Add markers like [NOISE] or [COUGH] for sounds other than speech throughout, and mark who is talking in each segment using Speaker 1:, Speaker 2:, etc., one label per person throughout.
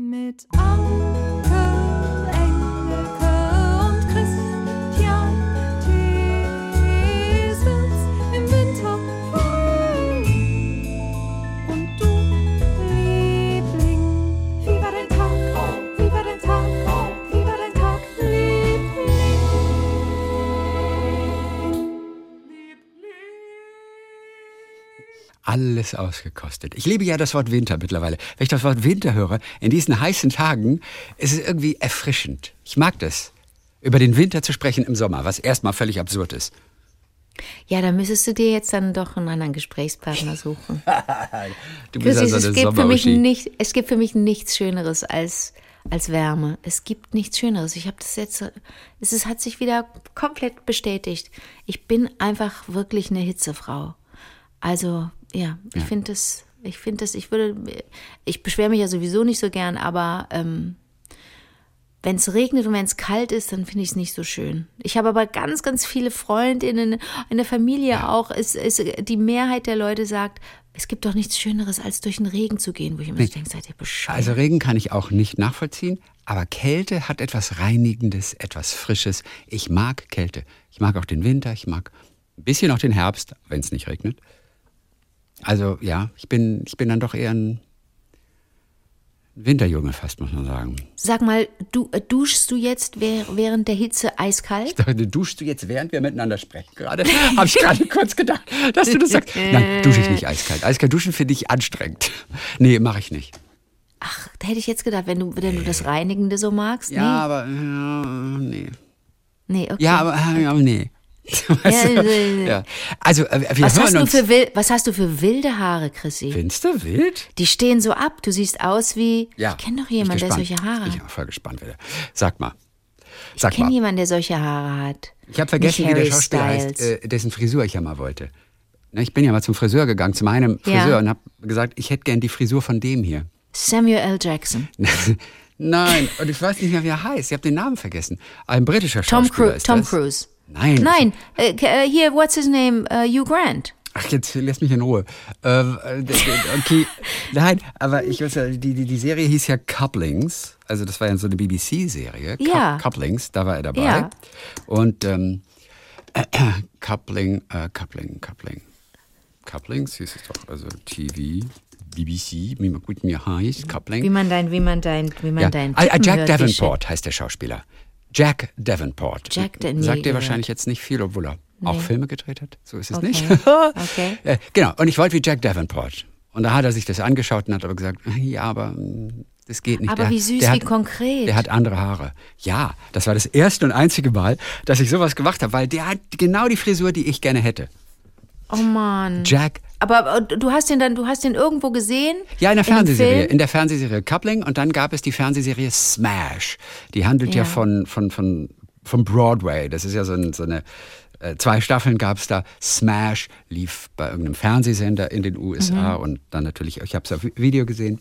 Speaker 1: Mit Anke,
Speaker 2: Alles ausgekostet. Ich liebe ja das Wort Winter mittlerweile. Wenn ich das Wort Winter höre, in diesen heißen Tagen, ist es irgendwie erfrischend. Ich mag das. Über den Winter zu sprechen im Sommer, was erstmal völlig absurd ist.
Speaker 3: Ja, da müsstest du dir jetzt dann doch einen anderen Gesprächspartner suchen. [LAUGHS]
Speaker 2: Du bist also
Speaker 3: es, gibt für mich nicht, es gibt für mich nichts Schöneres als, als Wärme. Es gibt nichts Schöneres. Ich habe das jetzt, es ist, hat sich wieder komplett bestätigt. Ich bin einfach wirklich eine Hitzefrau. Also, ja, ich finde das, ich finde das, ich würde, ich beschwere mich ja sowieso nicht so gern, aber ähm, wenn es regnet und wenn es kalt ist, dann finde ich es nicht so schön. Ich habe aber ganz, ganz viele Freundinnen in der Familie auch. Es, es, die Mehrheit der Leute sagt, es gibt doch nichts Schöneres, als durch den Regen zu gehen, wo ich immer so denke, seid ihr bescheuert?
Speaker 2: Also Regen kann ich auch nicht nachvollziehen, aber Kälte hat etwas Reinigendes, etwas Frisches. Ich mag Kälte. Ich mag auch den Winter, ich mag ein bisschen auch den Herbst, wenn es nicht regnet. Also ja, ich bin, ich bin dann doch eher ein Winterjunge fast, muss man sagen.
Speaker 3: Sag mal, du, äh, duschst du jetzt wäh- während der Hitze eiskalt?
Speaker 2: Ich dachte, duschst du jetzt, während wir miteinander sprechen gerade? [LAUGHS] Habe ich gerade kurz gedacht, dass du das sagst. [LAUGHS] Nein, dusche ich nicht eiskalt. Eiskalt duschen finde ich anstrengend. [LAUGHS] Nee, mache ich nicht.
Speaker 3: Ach, da hätte ich jetzt gedacht, wenn du, wenn du das Reinigende so magst.
Speaker 2: Ja, aber ja, nee.
Speaker 3: Nee, nee okay.
Speaker 2: Ja, aber äh, ja, nee. [LAUGHS] Weißt
Speaker 3: Ja, äh,
Speaker 2: ja. Also, äh, wir
Speaker 3: was,
Speaker 2: hören
Speaker 3: hast du für was hast du für wilde Haare, Chrissy?
Speaker 2: Findest du wild?
Speaker 3: Die stehen so ab. Du siehst aus wie.
Speaker 2: Ja.
Speaker 3: Ich kenne doch jemanden, der solche Haare
Speaker 2: Ich
Speaker 3: hat.
Speaker 2: bin voll gespannt wieder. Sag mal.
Speaker 3: Ich
Speaker 2: Sag
Speaker 3: kenne
Speaker 2: mal.
Speaker 3: jemanden, der solche Haare hat.
Speaker 2: Ich habe vergessen, wie der Schauspieler heißt, äh, dessen Frisur ich ja mal wollte. Ne, Ich bin ja mal zum Friseur gegangen, zu meinem
Speaker 3: Ja.
Speaker 2: Friseur und habe gesagt, ich hätte gern die Frisur von dem hier.
Speaker 3: Samuel L. Jackson. [LAUGHS]
Speaker 2: Nein, und ich weiß nicht mehr, wie er heißt. Ich habe den Namen vergessen. Ein britischer
Speaker 3: Tom,
Speaker 2: Schauspieler
Speaker 3: Cru
Speaker 2: ist
Speaker 3: Tom
Speaker 2: das.
Speaker 3: Cruise.
Speaker 2: Nein.
Speaker 3: Nein, äh, äh, hier, what's his name? Äh, Hugh Grant.
Speaker 2: Ach, jetzt lass mich in Ruhe. Äh, d- okay, [LAUGHS] nein, aber ich weiß ja, die, die, die Serie hieß ja Couplings. Also das war ja so eine BBC-Serie.
Speaker 3: Ja.
Speaker 2: Couplings, da war er dabei.
Speaker 3: Ja.
Speaker 2: Und ähm, [CLEARS THROAT] Coupling, äh, Coupling, Coupling. Couplings hieß es doch, also TV, BBC, wie man gut mir heißt, Coupling.
Speaker 3: Wie man dein, wie man dein, wie man
Speaker 2: Ja.
Speaker 3: dein.
Speaker 2: Ah, ah, Jack
Speaker 3: hört,
Speaker 2: Davenport heißt der Schauspieler. Jack Davenport.
Speaker 3: Jack nie
Speaker 2: Sagt dir wahrscheinlich jetzt nicht viel, obwohl er auch Filme gedreht hat. So ist es
Speaker 3: Okay.
Speaker 2: nicht. [LAUGHS]
Speaker 3: Okay.
Speaker 2: Äh, genau, und ich wollte wie Jack Davenport. Und da hat er sich das angeschaut und hat aber gesagt, ja, aber mm, das geht nicht.
Speaker 3: Aber
Speaker 2: der,
Speaker 3: wie süß, wie
Speaker 2: hat,
Speaker 3: konkret.
Speaker 2: Der hat andere Haare. Ja, das war das erste und einzige Mal, dass ich sowas gemacht habe, weil der hat genau die Frisur, die ich gerne hätte.
Speaker 3: Oh Mann.
Speaker 2: Jack
Speaker 3: Aber äh, du hast den dann, du hast den irgendwo gesehen?
Speaker 2: Ja, in der Fernsehserie. In der Fernsehserie Coupling und dann gab es die Fernsehserie Smash. Die handelt ja,
Speaker 3: Ja.
Speaker 2: von, von, von, von Broadway. Das ist ja so, ein, so eine. äh, Zwei Staffeln gab es da. Smash lief bei irgendeinem Fernsehsender in den USA
Speaker 3: Mhm.
Speaker 2: und dann natürlich, ich habe es auf Video gesehen.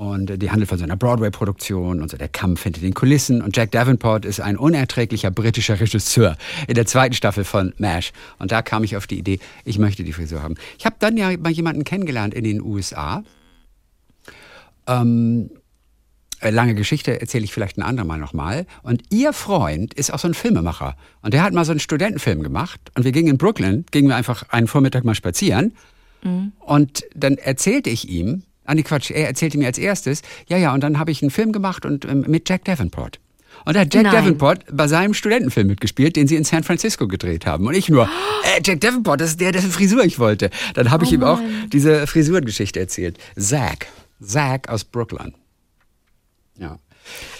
Speaker 2: Und die handelt von so einer Broadway-Produktion und so der Kampf hinter den Kulissen. Und Jack Davenport ist ein unerträglicher britischer Regisseur in der zweiten Staffel von MASH. Und da kam ich auf die Idee, ich möchte die Frisur haben. Ich habe dann ja mal jemanden kennengelernt in den USA. Ähm, äh, lange Geschichte erzähle ich vielleicht ein andermal nochmal. Und ihr Freund ist auch so ein Filmemacher. Und der hat mal so einen Studentenfilm gemacht. Und wir gingen in Brooklyn, gingen wir einfach einen Vormittag mal spazieren. Und dann erzählte ich ihm, ah nee, Quatsch, er erzählte mir als erstes, ja, ja, und dann habe ich einen Film gemacht und ähm, mit Jack Davenport. Und da hat Jack
Speaker 3: Nein.
Speaker 2: Davenport bei seinem Studentenfilm mitgespielt, den sie in San Francisco gedreht haben. Und ich nur, [GASPS] äh, Jack Davenport, das ist der, dessen Frisur ich wollte. Dann habe ich
Speaker 3: Oh
Speaker 2: ihm auch diese Frisurengeschichte erzählt. Zack. Zack aus Brooklyn. Ja.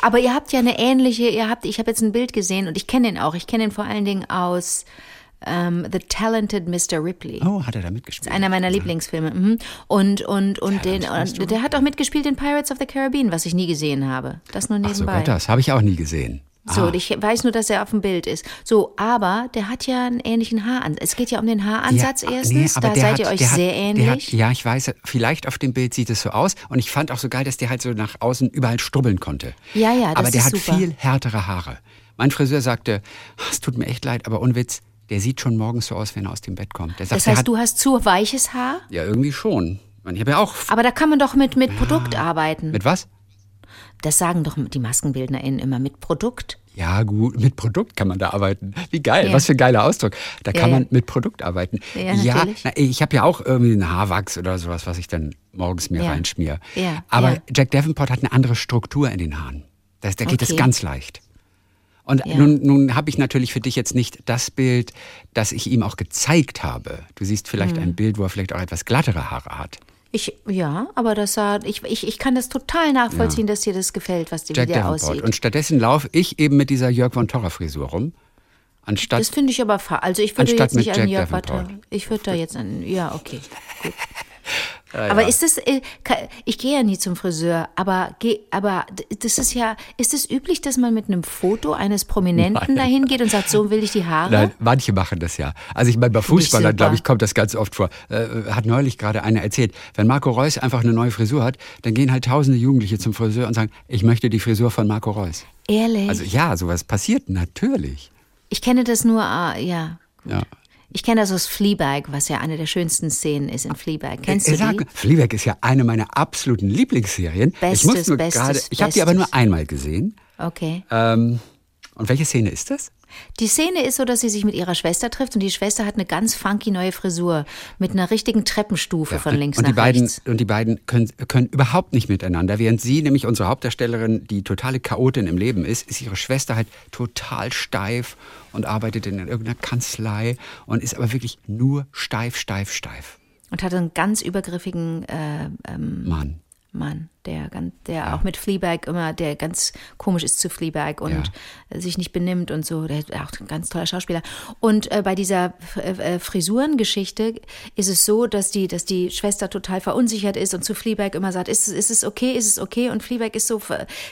Speaker 3: Aber ihr habt ja eine ähnliche, ihr habt, ich habe jetzt ein Bild gesehen und ich kenne den auch. Ich kenne den vor allen Dingen aus ähm, The Talented Mr. Ripley.
Speaker 2: Oh, hat er da mitgespielt?
Speaker 3: Einer meiner Lieblingsfilme. Mhm. Und, und, und, den, und der hat auch mitgespielt in Pirates of the Caribbean, was ich nie gesehen habe. Das nur
Speaker 2: Ach,
Speaker 3: nebenbei.
Speaker 2: sogar das habe ich auch nie gesehen.
Speaker 3: So,
Speaker 2: Ah.
Speaker 3: ich weiß nur, dass er auf dem Bild ist. So, aber der hat ja einen ähnlichen Haaransatz. Es geht ja um den Haaransatz
Speaker 2: Ja,
Speaker 3: erstens.
Speaker 2: nee,
Speaker 3: da seid
Speaker 2: hat-
Speaker 3: ihr euch
Speaker 2: hat-
Speaker 3: sehr
Speaker 2: der
Speaker 3: ähnlich.
Speaker 2: Hat, ja, ich weiß, vielleicht auf dem Bild sieht es so aus. Und ich fand auch so geil, dass der halt so nach außen überall strubbeln konnte.
Speaker 3: Ja, ja, das
Speaker 2: Aber der
Speaker 3: ist
Speaker 2: hat
Speaker 3: super.
Speaker 2: viel härtere Haare. Mein Friseur sagte, es tut mir echt leid, aber Unwitz, der sieht schon morgens so aus, wenn er aus dem Bett kommt. Sagt,
Speaker 3: das heißt,
Speaker 2: hat,
Speaker 3: du hast zu weiches Haar?
Speaker 2: Ja, irgendwie schon. Ich habe ja auch.
Speaker 3: Aber da kann man doch mit, mit Produkt arbeiten.
Speaker 2: Mit was?
Speaker 3: Das sagen doch die MaskenbildnerInnen immer mit Produkt.
Speaker 2: Ja, gut, mit Produkt kann man da arbeiten. Wie geil,
Speaker 3: Ja.
Speaker 2: was für ein geiler Ausdruck. Da kann
Speaker 3: Ja,
Speaker 2: man
Speaker 3: ja.
Speaker 2: mit Produkt arbeiten.
Speaker 3: Ja, natürlich.
Speaker 2: na, ich habe ja auch irgendwie einen Haarwachs oder sowas, was ich dann morgens mir
Speaker 3: Ja.
Speaker 2: reinschmier.
Speaker 3: Ja,
Speaker 2: Aber
Speaker 3: ja.
Speaker 2: Jack Davenport hat eine andere Struktur in den Haaren. Das, da geht es
Speaker 3: Okay.
Speaker 2: ganz leicht. Und
Speaker 3: Ja.
Speaker 2: nun, nun habe ich natürlich für dich jetzt nicht das Bild, das ich ihm auch gezeigt habe. Du siehst vielleicht
Speaker 3: Hm.
Speaker 2: ein Bild, wo er vielleicht auch etwas glattere Haare hat.
Speaker 3: Ich, ja, aber das sah, ich, ich, ich kann das total nachvollziehen, dass dir das gefällt, was die,
Speaker 2: Jack
Speaker 3: wie der
Speaker 2: Davenport.
Speaker 3: aussieht.
Speaker 2: Und stattdessen laufe ich eben mit dieser Jörg von Torra Frisur rum. Anstatt
Speaker 3: Das finde ich aber, also ich würde jetzt nicht an Jörg ich würde da jetzt an, ja, okay, gut. [LAUGHS] Aber ist das, äh, ich gehe ja nie zum Friseur, aber, aber das ist ja, ist es üblich, dass man mit einem Foto eines Prominenten dahin geht und sagt, so will ich die Haare?
Speaker 2: Nein, manche machen das ja. Also ich meine, bei Fußballern, glaube ich, kommt das ganz oft vor. Äh, hat neulich gerade einer erzählt, wenn Marco Reus einfach eine neue Frisur hat, dann gehen halt tausende Jugendliche zum Friseur und sagen, ich möchte die Frisur von Marco Reus.
Speaker 3: Ehrlich?
Speaker 2: Also ja, sowas passiert natürlich.
Speaker 3: ich kenne das nur, ah, ja.
Speaker 2: Ja.
Speaker 3: Ich kenne das aus Fleabag, was ja eine der schönsten Szenen ist in Fleabag. Kennst
Speaker 2: Äh,
Speaker 3: du
Speaker 2: sag,
Speaker 3: die?
Speaker 2: Fleabag ist ja eine meiner absoluten Lieblingsserien. ich
Speaker 3: Bestes,
Speaker 2: muss nur
Speaker 3: bestes,
Speaker 2: gerade, ich habe die aber nur einmal gesehen.
Speaker 3: Okay.
Speaker 2: Ähm, und welche Szene ist das?
Speaker 3: Die Szene ist so, dass sie sich mit ihrer Schwester trifft und die Schwester hat eine ganz funky neue Frisur mit einer richtigen Treppenstufe von links
Speaker 2: und
Speaker 3: nach
Speaker 2: die beiden,
Speaker 3: rechts.
Speaker 2: Und die beiden können, können überhaupt nicht miteinander. Während sie, nämlich unsere Hauptdarstellerin, die totale Chaotin im Leben ist, ist ihre Schwester halt total steif und arbeitet in irgendeiner Kanzlei und ist aber wirklich nur steif, steif, steif.
Speaker 3: Und hat einen ganz übergriffigen äh, ähm,
Speaker 2: Mann.
Speaker 3: Mann, der, ganz, der auch mit Fleabag immer, der ganz komisch ist zu Fleabag und sich nicht benimmt und so. Der ist auch ein ganz toller Schauspieler. Und äh, bei dieser äh, äh, Frisurengeschichte ist es so, dass die, dass die Schwester total verunsichert ist und zu Fleabag immer sagt, ist, es- ist es okay, ist es okay? Und Fleabag ist so,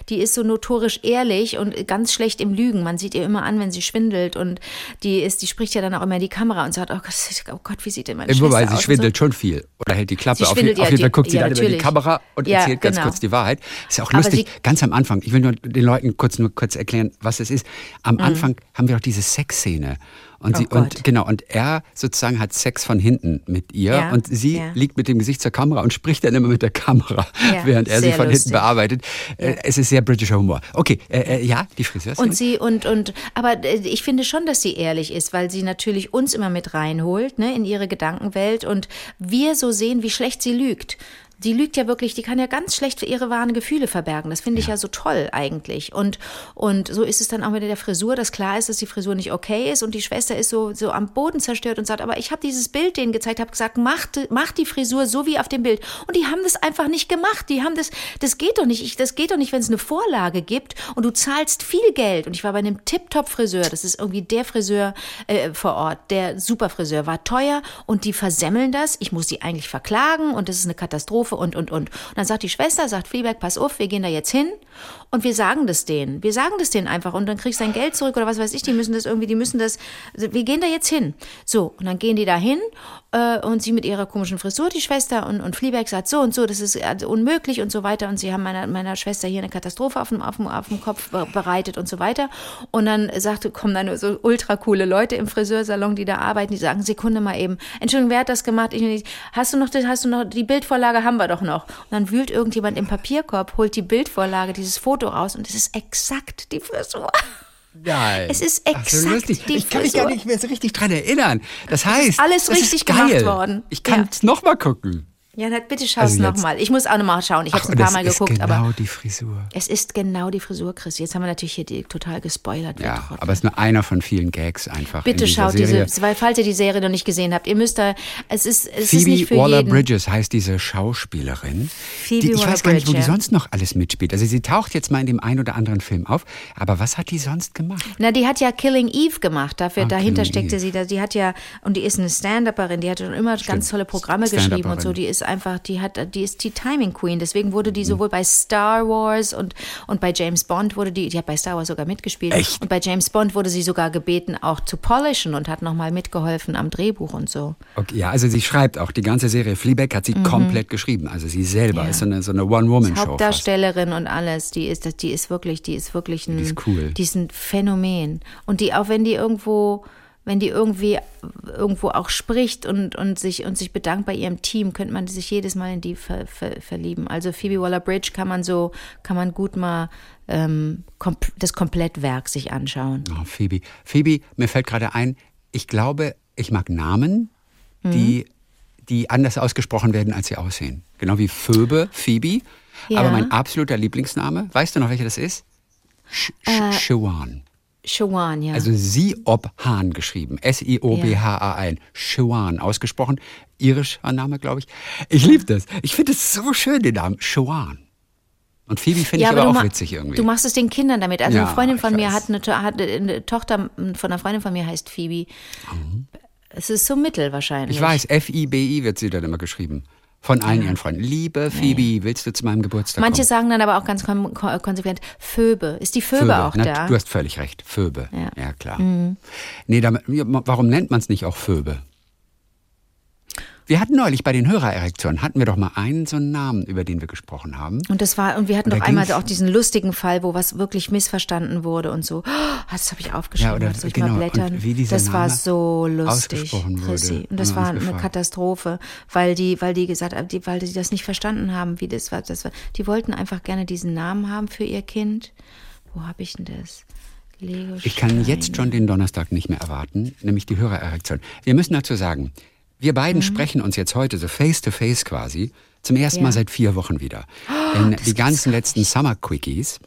Speaker 3: die ist so notorisch ehrlich und ganz schlecht im Lügen. Man sieht ihr immer an, wenn sie schwindelt und die ist, die spricht ja dann auch immer in die Kamera und sagt, oh Gott, oh Gott wie sieht denn meine Schwester
Speaker 2: Wobei
Speaker 3: aus?
Speaker 2: sie
Speaker 3: und
Speaker 2: schwindelt
Speaker 3: so.
Speaker 2: schon viel. Oder hält die Klappe.
Speaker 3: Sie
Speaker 2: auf, auf
Speaker 3: ja,
Speaker 2: jeden Fall
Speaker 3: die-
Speaker 2: guckt sie
Speaker 3: ja,
Speaker 2: dann über die. Kamera und
Speaker 3: Ja,
Speaker 2: erzählt ganz
Speaker 3: genau.
Speaker 2: kurz die Wahrheit. Ist ja auch lustig. ganz am Anfang, ich will nur den Leuten kurz nur kurz erklären, was es ist. Am
Speaker 3: Mhm.
Speaker 2: Anfang haben wir doch diese Sexszene. Und,
Speaker 3: Oh
Speaker 2: sie,
Speaker 3: Gott.
Speaker 2: und genau, und er sozusagen hat Sex von hinten mit ihr
Speaker 3: Ja,
Speaker 2: und sie
Speaker 3: ja.
Speaker 2: liegt mit dem Gesicht zur Kamera und spricht dann immer mit der Kamera,
Speaker 3: Ja, [LAUGHS]
Speaker 2: während er sie von
Speaker 3: lustig.
Speaker 2: hinten bearbeitet. Äh, Es ist sehr britischer Humor. Okay, äh, äh, ja, die Friseurin.
Speaker 3: Und sie und und aber äh, ich finde schon, dass sie ehrlich ist, weil sie natürlich uns immer mit reinholt, ne, in ihre Gedankenwelt und wir so sehen, wie schlecht sie lügt. Die lügt ja wirklich, die kann ja ganz schlecht ihre wahren Gefühle verbergen. Das finde ich ja. so toll eigentlich. Und, und so ist es dann auch mit der Frisur, dass klar ist, dass die Frisur nicht okay ist und die Schwester ist so, so am Boden zerstört und sagt, aber ich habe dieses Bild denen gezeigt, habe gesagt, mach, mach die Frisur so wie auf dem Bild. Und die haben das einfach nicht gemacht. Die haben das, das geht doch nicht. Ich, das geht doch nicht, wenn es eine Vorlage gibt und du zahlst viel Geld. Und ich war bei einem Tip-Top-Friseur, das ist irgendwie der Friseur äh, vor Ort, der Superfriseur, war teuer und die versemmeln das. Ich muss die eigentlich verklagen und das ist eine Katastrophe und, und, und. Und dann sagt die Schwester, sagt Fleabag, pass auf, wir gehen da jetzt hin und wir sagen das denen. Wir sagen das denen einfach und dann kriegst du dein Geld zurück oder was weiß ich. Die müssen das irgendwie, die müssen das, wir gehen da jetzt hin. So, und dann gehen die da hin äh, und sie mit ihrer komischen Frisur, die Schwester, und, und Fleabag sagt so und so, das ist also unmöglich und so weiter. Und sie haben meiner, meiner Schwester hier eine Katastrophe auf dem, auf, dem, auf dem Kopf be- bereitet und so weiter. Und dann sagte, kommen dann so ultra coole Leute im Friseursalon, die da arbeiten, die sagen, Sekunde mal eben, Entschuldigung, wer hat das gemacht? Ich, hast du noch, das- hast du noch, die Bildvorlage haben wir doch noch. Und dann wühlt irgendjemand im Papierkorb, holt die Bildvorlage, dieses Foto raus und es ist exakt die Frisur.
Speaker 2: Nein.
Speaker 3: Es ist
Speaker 2: so
Speaker 3: exakt
Speaker 2: lustig.
Speaker 3: die
Speaker 2: Ich kann mich gar nicht mehr so richtig dran erinnern. Das heißt,
Speaker 3: alles richtig
Speaker 2: ist geil.
Speaker 3: gemacht worden.
Speaker 2: Ich kann
Speaker 3: Ja.
Speaker 2: es noch mal gucken.
Speaker 3: Ja, bitte schau
Speaker 2: Also
Speaker 3: es
Speaker 2: jetzt-
Speaker 3: nochmal. Ich muss auch nochmal schauen. Ich habe es ein paar Mal
Speaker 2: ist
Speaker 3: geguckt,
Speaker 2: genau
Speaker 3: aber
Speaker 2: die Frisur.
Speaker 3: es ist genau die Frisur, Chris. Jetzt haben wir natürlich hier die total gespoilert.
Speaker 2: Ja, aber es ist nur einer von vielen Gags einfach. in
Speaker 3: Bitte schaut
Speaker 2: Serie.
Speaker 3: diese, weil falls ihr die Serie noch nicht gesehen habt, ihr müsst da, es ist, es ist nicht
Speaker 2: Phoebe
Speaker 3: für
Speaker 2: Waller
Speaker 3: jeden.
Speaker 2: Bridges heißt diese Schauspielerin.
Speaker 3: Phoebe
Speaker 2: die, ich weiß gar nicht, wo die sonst noch alles mitspielt. Also sie taucht jetzt mal in dem einen oder anderen Film auf. Aber was hat die sonst gemacht?
Speaker 3: Na, die hat ja Killing Eve gemacht. Dafür,
Speaker 2: Ah,
Speaker 3: dahinter
Speaker 2: Killing
Speaker 3: steckte
Speaker 2: Eve.
Speaker 3: sie, da- die hat ja, und die ist eine Stand-Upperin, die hat schon immer ganz tolle Programme geschrieben und so. Die ist einfach, die hat, die ist die Timing Queen. Deswegen wurde
Speaker 2: Mhm.
Speaker 3: die sowohl bei Star Wars und, und bei James Bond wurde die, die hat bei Star Wars sogar mitgespielt.
Speaker 2: Echt?
Speaker 3: Und bei James Bond wurde sie sogar gebeten, auch zu polishen und hat nochmal mitgeholfen am Drehbuch und so.
Speaker 2: Okay, ja, also sie schreibt auch die ganze Serie. Fleabag hat sie komplett geschrieben. Also sie selber
Speaker 3: Mhm. Ja.
Speaker 2: ist so eine, so eine One-Woman-Show. fast.
Speaker 3: Hauptdarstellerin und alles, die ist, die ist wirklich, die ist wirklich ein,
Speaker 2: Die ist cool.
Speaker 3: die ist ein Phänomen. Und die, auch wenn die irgendwo, wenn die irgendwie irgendwo auch spricht und, und, sich, und sich bedankt bei ihrem Team, könnte man sich jedes Mal in die ver, ver, verlieben. Also Phoebe Waller-Bridge kann man so, kann man gut mal ähm, komp das Komplettwerk sich anschauen.
Speaker 2: Oh, Phoebe. Phoebe, mir fällt gerade ein, ich glaube, ich mag Namen, die, die anders ausgesprochen werden, als sie aussehen. Genau wie Phoebe, Phoebe.
Speaker 3: Ja.
Speaker 2: Aber mein absoluter Lieblingsname, weißt du noch, welcher das ist? Sh
Speaker 3: Äh,
Speaker 2: Shawan.
Speaker 3: Shawan, ja.
Speaker 2: Also Siob Hahn geschrieben. S-I-O-B-H-A-N. Shawan ausgesprochen. Irischer Name, glaube ich. Ich liebe das. Ich finde es so schön, den Namen. Shawan. Und Phoebe finde ich aber, auch witzig irgendwie.
Speaker 3: Du machst es den Kindern damit. Also
Speaker 2: Ja,
Speaker 3: eine Freundin von mir hat eine, hat eine Tochter von einer Freundin von mir heißt Phoebe. Es ist so mittel wahrscheinlich.
Speaker 2: Mhm. ich weiß, F-I-B-I wird sie dann immer geschrieben. Von allen ihren Freunden. Liebe Phoebe, willst du zu meinem Geburtstag
Speaker 3: Manche
Speaker 2: kommen?
Speaker 3: sagen dann aber auch ganz kon kon konsequent Phoebe. Ist die Phoebe, auch
Speaker 2: Na,
Speaker 3: da?
Speaker 2: Du hast völlig recht. Phoebe.
Speaker 3: Ja.
Speaker 2: Ja, klar. Nee, damit, warum nennt man es nicht auch Phoebe? Wir hatten neulich bei den Hörererektionen, hatten wir doch mal einen so einen Namen, über den wir gesprochen haben.
Speaker 3: Und das war, und wir hatten
Speaker 2: Und
Speaker 3: doch einmal auch diesen lustigen Fall, wo was wirklich missverstanden wurde und so. Oh, das habe ich aufgeschrieben.
Speaker 2: Ja, oder
Speaker 3: das soll ich
Speaker 2: genau,
Speaker 3: mal blättern. das war
Speaker 2: Name
Speaker 3: so lustig, Chrissy. Und das war eine. Katastrophe, weil die, weil die gesagt haben, die, weil die das nicht verstanden haben, wie das war. Das war. Die wollten einfach gerne diesen Namen haben für ihr Kind. Wo habe ich denn das? Lego
Speaker 2: Ich kann jetzt schon den Donnerstag nicht mehr erwarten, nämlich die Hörererektion. Wir müssen dazu sagen, wir beiden sprechen uns jetzt heute so face to face quasi zum ersten
Speaker 3: Mhm. Ja.
Speaker 2: Mal seit vier Wochen wieder. Denn die ganzen letzten Summer Quickies,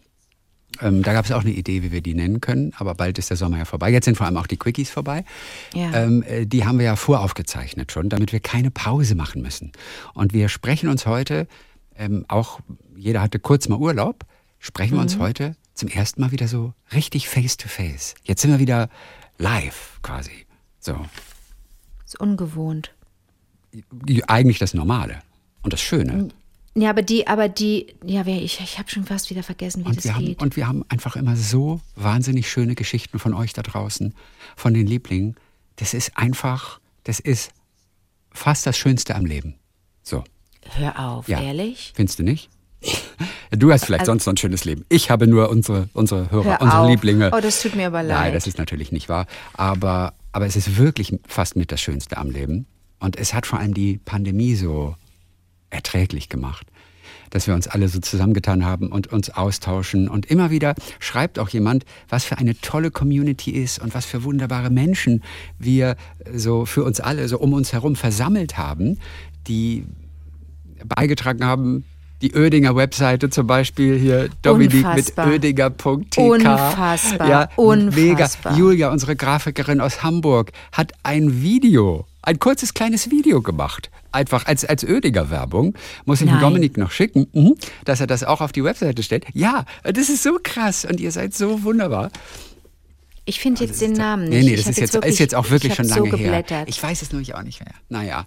Speaker 2: ähm, da gab es auch eine Idee, wie wir die nennen können, aber bald ist der Sommer ja vorbei. Jetzt sind vor allem auch die Quickies vorbei.
Speaker 3: Ja.
Speaker 2: Ähm, äh, die haben wir ja voraufgezeichnet schon, damit wir keine Pause machen müssen. Und wir sprechen uns heute, ähm, auch jeder hatte kurz mal Urlaub, sprechen wir uns
Speaker 3: Mhm.
Speaker 2: heute zum ersten Mal wieder so richtig face to face. Jetzt sind wir wieder live quasi. So.
Speaker 3: Ist ungewohnt.
Speaker 2: Eigentlich das Normale und das Schöne.
Speaker 3: Ja, aber die, aber die, ja, ich, ich habe schon fast wieder vergessen, wie
Speaker 2: Und
Speaker 3: das
Speaker 2: wir, haben,
Speaker 3: geht.
Speaker 2: und wir haben einfach immer so wahnsinnig schöne Geschichten von euch da draußen, von den Lieblingen. Das ist einfach, das ist fast das Schönste am Leben. So,
Speaker 3: Hör auf,
Speaker 2: ja.
Speaker 3: ehrlich?
Speaker 2: Findest du nicht? [LAUGHS] Du hast vielleicht
Speaker 3: Also-
Speaker 2: sonst noch ein schönes Leben. Ich habe nur unsere, unsere Hörer,
Speaker 3: Hör
Speaker 2: unsere
Speaker 3: auf.
Speaker 2: Lieblinge.
Speaker 3: Oh, das tut mir aber
Speaker 2: Nein,
Speaker 3: leid.
Speaker 2: das ist natürlich nicht wahr. Aber, aber es ist wirklich fast mit das Schönste am Leben. Und es hat vor allem die Pandemie so erträglich gemacht, dass wir uns alle so zusammengetan haben und uns austauschen. Und immer wieder schreibt auch jemand, was für eine tolle Community ist und was für wunderbare Menschen wir so für uns alle so um uns herum versammelt haben, die beigetragen haben. Die Oedinger Webseite zum Beispiel hier, Dominik
Speaker 3: Unfassbar.
Speaker 2: mit oedinger.tk.
Speaker 3: Unfassbar.
Speaker 2: Ja,
Speaker 3: Unfassbar.
Speaker 2: Mega. Julia, unsere Grafikerin aus Hamburg, hat ein Video, ein kurzes kleines Video gemacht. Einfach als, als Oedinger-Werbung. Muss ich
Speaker 3: Nein.
Speaker 2: Dominik noch schicken, mhm, dass er das auch auf die Webseite stellt. Ja, das ist so krass und ihr seid so wunderbar.
Speaker 3: Ich finde jetzt den Namen nicht.
Speaker 2: Nee, nee, das ist jetzt,
Speaker 3: wirklich-
Speaker 2: ist jetzt auch wirklich schon lange
Speaker 3: so
Speaker 2: her. Ich weiß es nämlich auch nicht mehr. Naja.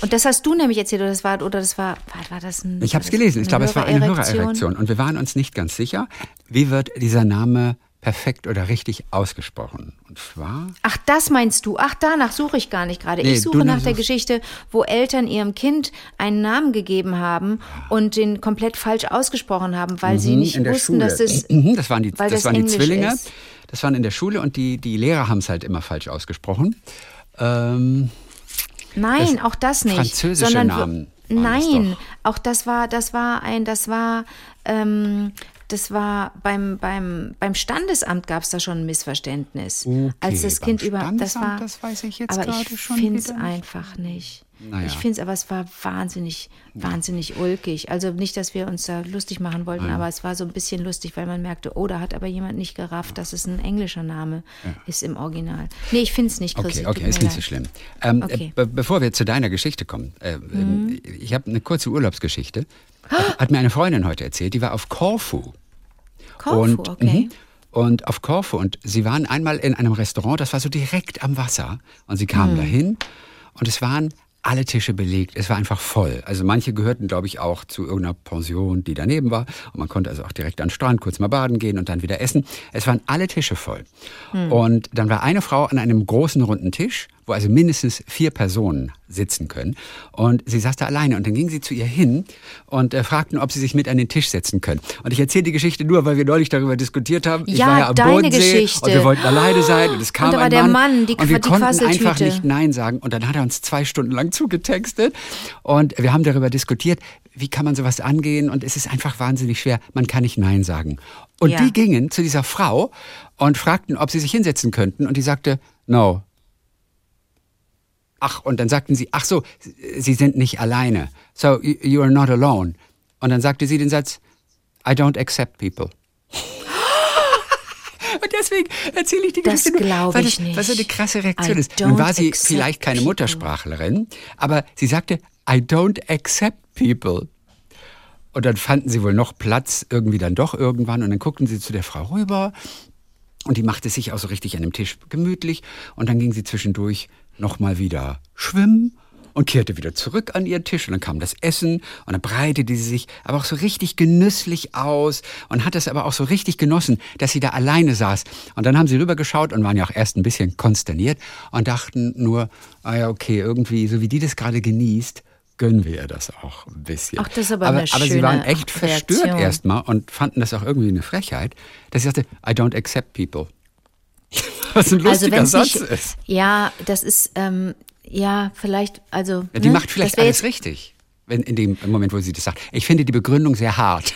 Speaker 3: Und das hast du nämlich erzählt, oder das war, oder das war, war, war das ein.
Speaker 2: Ich habe es gelesen. Ich glaube, es war eine
Speaker 3: Hörererektion?
Speaker 2: Und wir waren uns nicht ganz sicher, wie wird dieser Name perfekt oder richtig ausgesprochen. Und zwar.
Speaker 3: Ach, das meinst du? Ach, danach suche ich gar nicht gerade.
Speaker 2: Nee,
Speaker 3: ich suche nach der Geschichte, wo Eltern ihrem Kind einen Namen gegeben haben und den komplett falsch ausgesprochen haben, weil sie nicht
Speaker 2: Mhm, in der
Speaker 3: wussten,
Speaker 2: Schule.
Speaker 3: dass es.
Speaker 2: Mhm, das waren die,
Speaker 3: weil
Speaker 2: das
Speaker 3: das
Speaker 2: waren die
Speaker 3: Englisch
Speaker 2: Zwillinge.
Speaker 3: ist.
Speaker 2: Das waren in der Schule und die, die Lehrer haben es halt immer falsch ausgesprochen. Ähm,
Speaker 3: Nein,
Speaker 2: Das
Speaker 3: auch das nicht.
Speaker 2: französische
Speaker 3: sondern
Speaker 2: Namen
Speaker 3: Nein, auch das war, das war ein, das war, ähm, das war beim, beim, beim Standesamt gab es da schon ein Missverständnis.
Speaker 2: Okay,
Speaker 3: als das Kind über das war.
Speaker 2: das weiß ich jetzt
Speaker 3: aber
Speaker 2: gerade
Speaker 3: ich
Speaker 2: schon
Speaker 3: finde es einfach nicht.
Speaker 2: Naja.
Speaker 3: Ich finde es, aber es war wahnsinnig, wahnsinnig ulkig. Also nicht, dass wir uns da lustig machen wollten, aber es war so ein bisschen lustig, weil man merkte, oh, da hat aber jemand nicht gerafft, dass es ein englischer Name ist im Original. Nee, ich finde es nicht, Chrissy.
Speaker 2: Okay, okay, ist nicht so
Speaker 3: leid.
Speaker 2: schlimm. Ähm,
Speaker 3: Okay. Mhm.
Speaker 2: äh, be bevor wir zu deiner Geschichte kommen, äh, ähm, ich habe eine kurze Urlaubsgeschichte. Hat, hat mir eine Freundin heute erzählt, die war auf Korfu.
Speaker 3: Korfu,
Speaker 2: und,
Speaker 3: okay.
Speaker 2: mhm, und auf Korfu. Und sie waren einmal in einem Restaurant, das war so direkt am Wasser. Und sie
Speaker 3: Mhm.
Speaker 2: kamen dahin und es waren alle Tische belegt. Es war einfach voll. Also manche gehörten, glaube ich, auch zu irgendeiner Pension, die daneben war. Und man konnte also auch direkt an den Strand kurz mal baden gehen und dann wieder essen. Es waren alle Tische voll.
Speaker 3: Hm.
Speaker 2: Und dann war eine Frau an einem großen runden Tisch wo also mindestens vier Personen sitzen können. Und sie saß da alleine und dann ging sie zu ihr hin und äh, fragten, ob sie sich mit an den Tisch setzen können. Und ich erzähle die Geschichte nur, weil wir neulich darüber diskutiert haben. Ich
Speaker 3: Ja,
Speaker 2: war ja am
Speaker 3: deine
Speaker 2: Bodensee
Speaker 3: Geschichte.
Speaker 2: und wir wollten alleine sein und es kam
Speaker 3: da war
Speaker 2: ein
Speaker 3: der
Speaker 2: Mann,
Speaker 3: Mann, die
Speaker 2: und wir
Speaker 3: die
Speaker 2: konnten einfach nicht Nein sagen. Und dann hat er uns zwei Stunden lang zugetextet und wir haben darüber diskutiert, wie kann man sowas angehen und es ist einfach wahnsinnig schwer. Man kann nicht Nein sagen. Und
Speaker 3: Ja.
Speaker 2: die gingen zu dieser Frau und fragten, ob sie sich hinsetzen könnten und die sagte, no. Ach, und dann sagten sie, ach so, Sie sind nicht alleine. So, you are not alone. Und dann sagte sie den Satz, I don't accept people. [LAUGHS] Und deswegen erzähle ich die
Speaker 3: Das
Speaker 2: Geschichte nur,
Speaker 3: glaub
Speaker 2: weil
Speaker 3: ich
Speaker 2: das, weil so eine
Speaker 3: nicht.
Speaker 2: krasse Reaktion
Speaker 3: I
Speaker 2: ist. Nun war sie vielleicht keine
Speaker 3: people.
Speaker 2: Muttersprachlerin, aber sie sagte, I don't accept people. Und dann fanden sie wohl noch Platz irgendwie dann doch irgendwann und dann guckten sie zu der Frau rüber und die machte sich auch so richtig an dem Tisch gemütlich und dann ging sie zwischendurch nochmal wieder schwimmen und kehrte wieder zurück an ihren Tisch und dann kam das Essen und dann breitete sie sich aber auch so richtig genüsslich aus und hat es aber auch so richtig genossen, dass sie da alleine saß. Und dann haben sie rübergeschaut und waren ja auch erst ein bisschen konsterniert und dachten nur, ah ja, okay, irgendwie, so wie die das gerade genießt, gönnen wir ihr das auch ein bisschen.
Speaker 3: Ach, das ist aber
Speaker 2: aber,
Speaker 3: eine
Speaker 2: aber sie waren echt verstört
Speaker 3: Reaktion.
Speaker 2: erstmal und fanden das auch irgendwie eine Frechheit, dass sie sagte, I don't accept people. [LAUGHS] Was ein lustiger
Speaker 3: wenn's
Speaker 2: Satz
Speaker 3: nicht,
Speaker 2: ist.
Speaker 3: Ja, das ist, ähm, ja, vielleicht, also.
Speaker 2: Ja, die
Speaker 3: ne,
Speaker 2: macht vielleicht alles
Speaker 3: jetzt,
Speaker 2: richtig, wenn, in dem Moment, wo sie das sagt. Ich finde die Begründung sehr hart.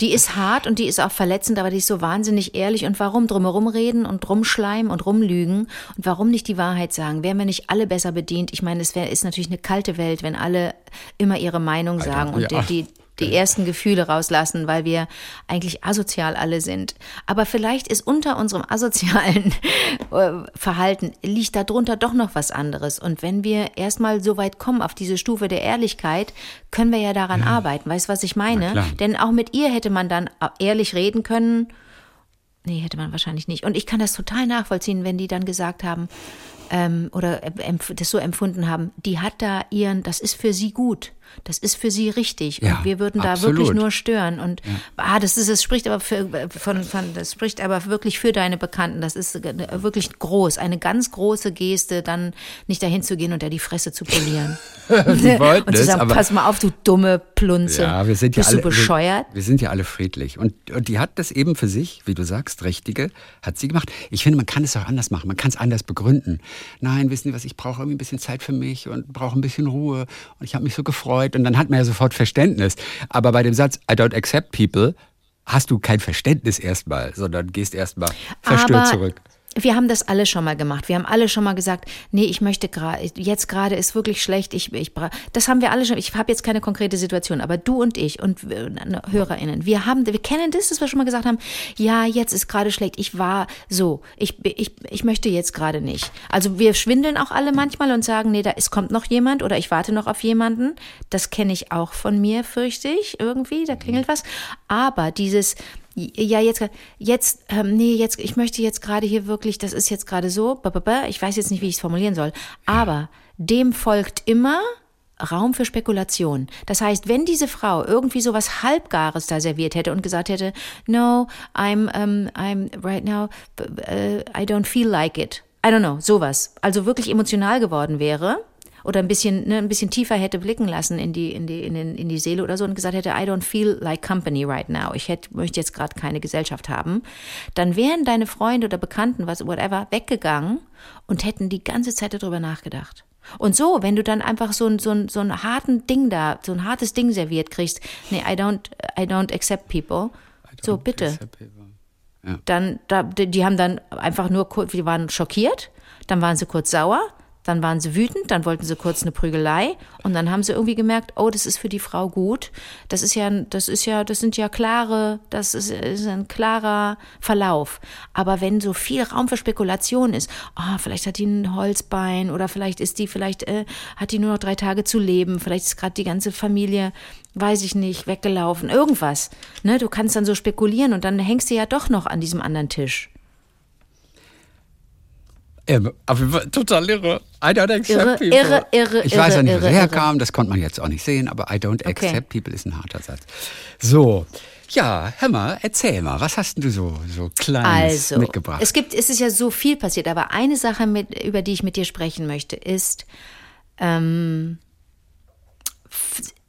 Speaker 3: Die ist hart und die ist auch verletzend, aber die ist so wahnsinnig ehrlich. Und warum drumherum reden und rumschleimen und rumlügen? Und warum nicht die Wahrheit sagen? Wären wir nicht alle besser bedient? Ich meine, es wär, ist natürlich eine kalte Welt, wenn alle immer ihre Meinung sagen und
Speaker 2: ja.
Speaker 3: die, die, die ersten Gefühle rauslassen, weil wir eigentlich asozial alle sind. Aber vielleicht ist unter unserem [LAUGHS] asozialen äh, Verhalten liegt darunter doch noch was anderes. Und wenn wir erstmal so weit kommen auf diese Stufe der Ehrlichkeit, können wir ja daran arbeiten. Weißt du, was ich meine? Denn auch mit ihr hätte man dann ehrlich reden können. Nee, hätte man wahrscheinlich nicht. Und ich kann das total nachvollziehen, wenn die dann gesagt haben ähm, oder empf- das so empfunden haben, die hat da ihren, das ist für sie gut, das ist für sie richtig
Speaker 2: Ja,
Speaker 3: und wir würden da
Speaker 2: absolut.
Speaker 3: wirklich nur stören. Und ah, das ist, es spricht aber für, von, von, das spricht aber wirklich für deine Bekannten. Das ist wirklich groß, eine ganz große Geste, dann nicht dahin zu gehen und da die Fresse zu polieren. [LAUGHS]
Speaker 2: Die wollten
Speaker 3: und zu
Speaker 2: es,
Speaker 3: sagen,
Speaker 2: aber
Speaker 3: pass mal auf, du dumme Plunze.
Speaker 2: Ja, wir sind ja
Speaker 3: Bist
Speaker 2: alle
Speaker 3: du bescheuert?
Speaker 2: Wir, wir sind ja alle friedlich und, und die hat das eben für sich, wie du sagst, richtige, hat sie gemacht. Ich finde, man kann es auch anders machen. Man kann es anders begründen. Nein, wissen Sie was? Ich brauche irgendwie ein bisschen Zeit für mich und brauche ein bisschen Ruhe und ich habe mich so gefreut und dann hat man ja sofort Verständnis. Aber bei dem Satz I don't accept people hast du kein Verständnis erstmal, sondern gehst erstmal verstört
Speaker 3: Aber
Speaker 2: zurück.
Speaker 3: Wir haben das alle schon mal gemacht. Wir haben alle schon mal gesagt, nee, ich möchte gerade, jetzt gerade ist wirklich schlecht. Ich, ich, das haben wir alle schon. Ich habe jetzt keine konkrete Situation, aber du und ich und HörerInnen, wir haben, wir kennen das, dass wir schon mal gesagt haben, ja, jetzt ist gerade schlecht. Ich war so. Ich, ich, ich möchte jetzt gerade nicht. Also wir schwindeln auch alle manchmal und sagen, nee, da es kommt noch jemand oder ich warte noch auf jemanden. Das kenne ich auch von mir, fürchte ich irgendwie. Da klingelt was. Aber dieses ja, jetzt, jetzt, ähm, nee, jetzt, ich möchte jetzt gerade hier wirklich, das ist jetzt gerade so, ich weiß jetzt nicht, wie ich es formulieren soll, aber dem folgt immer Raum für Spekulation. Das heißt, wenn diese Frau irgendwie so was Halbgares da serviert hätte und gesagt hätte, no, I'm, um, I'm right now, uh, I don't feel like it. I don't know, sowas. Also wirklich emotional geworden wäre, oder ein bisschen, ne, ein bisschen tiefer hätte blicken lassen in die, in die, in, den, in die Seele oder so und gesagt hätte, I don't feel like company right now. Ich hätte, möchte jetzt gerade keine Gesellschaft haben. Dann wären deine Freunde oder Bekannten, was, whatever, weggegangen und hätten die ganze Zeit darüber nachgedacht. Und so, wenn du dann einfach so ein, so ein, so ein harten Ding da, so ein hartes Ding serviert kriegst, nee, I don't, I don't accept people. So, bitte dann, da, die die haben dann einfach nur kurz, die waren schockiert, dann waren sie kurz sauer, dann waren sie wütend, dann wollten sie kurz eine Prügelei und dann haben sie irgendwie gemerkt, oh, das ist für die Frau gut. Das ist ja, das ist ja, das sind ja klare, das ist, ist ein klarer Verlauf. Aber wenn so viel Raum für Spekulation ist, oh, vielleicht hat die ein Holzbein oder vielleicht ist die, vielleicht äh, hat die nur noch drei Tage zu leben, vielleicht ist gerade die ganze Familie weiß ich nicht, weggelaufen, irgendwas. Ne, du kannst dann so spekulieren und dann hängst du ja doch noch an diesem anderen Tisch.
Speaker 2: Jeden Fall total irre. I don't accept
Speaker 3: Irre,
Speaker 2: people.
Speaker 3: irre, irre,
Speaker 2: Ich weiß ja
Speaker 3: irre,
Speaker 2: nicht, wo
Speaker 3: irre,
Speaker 2: er
Speaker 3: irre.
Speaker 2: herkam, das konnte man jetzt auch nicht sehen, aber I don't
Speaker 3: Okay.
Speaker 2: accept people ist ein harter Satz. So, Ja, hör mal, erzähl mal, was hast du so, so Kleines
Speaker 3: Also,
Speaker 2: mitgebracht?
Speaker 3: es gibt, es ist ja so viel passiert, aber eine Sache, mit, über die ich mit dir sprechen möchte, ist, ähm,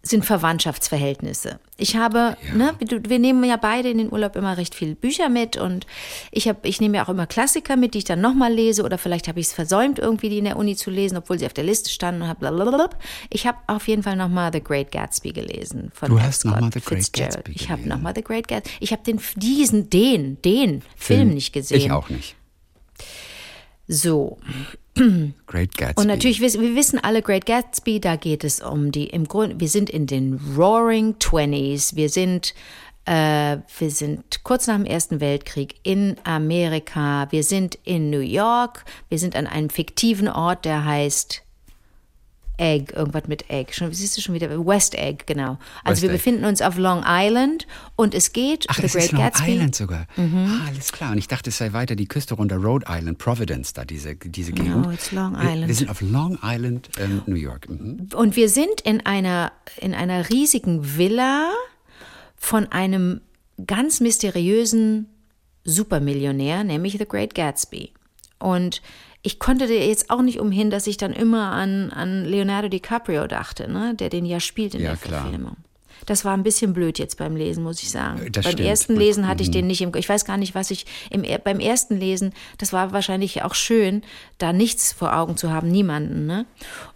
Speaker 3: sind Verwandtschaftsverhältnisse. Ich habe, ne, wir, nehmen ja beide in den Urlaub immer recht viele Bücher mit und ich habe, ich nehme ja auch immer Klassiker mit, die ich dann nochmal lese oder vielleicht habe ich es versäumt, irgendwie die in der Uni zu lesen, obwohl sie auf der Liste standen und hab blablabla. Ich habe auf jeden Fall nochmal The Great Gatsby gelesen von
Speaker 2: Du
Speaker 3: F.
Speaker 2: hast noch
Speaker 3: Scott
Speaker 2: mal The Great
Speaker 3: Fitzgerald.
Speaker 2: Gatsby
Speaker 3: Ich habe nochmal The Great Gatsby. Ich habe den, diesen, den, den Film nicht gesehen.
Speaker 2: Ich auch nicht.
Speaker 3: So. [CLEARS THROAT]
Speaker 2: Great Gatsby.
Speaker 3: Und natürlich, wissen- wir wissen alle, Great Gatsby, da geht es um die, im Grunde, wir sind in den Roaring Twenties, wir sind, äh, wir sind kurz nach dem Ersten Weltkrieg in Amerika, wir sind in New York, wir sind an einem fiktiven Ort, der heißt Egg, irgendwas mit Egg. Schon, siehst du schon wieder? West Egg, genau. Also
Speaker 2: West
Speaker 3: wir
Speaker 2: Egg.
Speaker 3: befinden uns auf Long Island und es geht,
Speaker 2: Ach,
Speaker 3: The
Speaker 2: es
Speaker 3: Great
Speaker 2: ist Long
Speaker 3: Gatsby.
Speaker 2: Island sogar. Ah, alles klar. Und ich dachte, es sei weiter die Küste runter, Rhode Island, Providence, da diese, diese Gegend.
Speaker 3: No, it's Long
Speaker 2: Wir,
Speaker 3: Island.
Speaker 2: wir sind auf Long Island, ähm, New York. Mhm.
Speaker 3: Und wir sind in einer, in einer riesigen Villa von einem ganz mysteriösen Supermillionär, nämlich The Great Gatsby. Und ich konnte dir jetzt auch nicht umhin, dass ich dann immer an, an Leonardo DiCaprio dachte, ne? der den ja spielt in
Speaker 2: Ja,
Speaker 3: der
Speaker 2: klar.
Speaker 3: Verfilmung. Das war ein bisschen blöd jetzt beim Lesen, muss ich sagen.
Speaker 2: Das
Speaker 3: beim
Speaker 2: stimmt.
Speaker 3: ersten Lesen hatte ich den nicht im Ich weiß gar nicht, was ich im, beim ersten Lesen, das war wahrscheinlich auch schön, da nichts vor Augen zu haben, niemanden. Ne?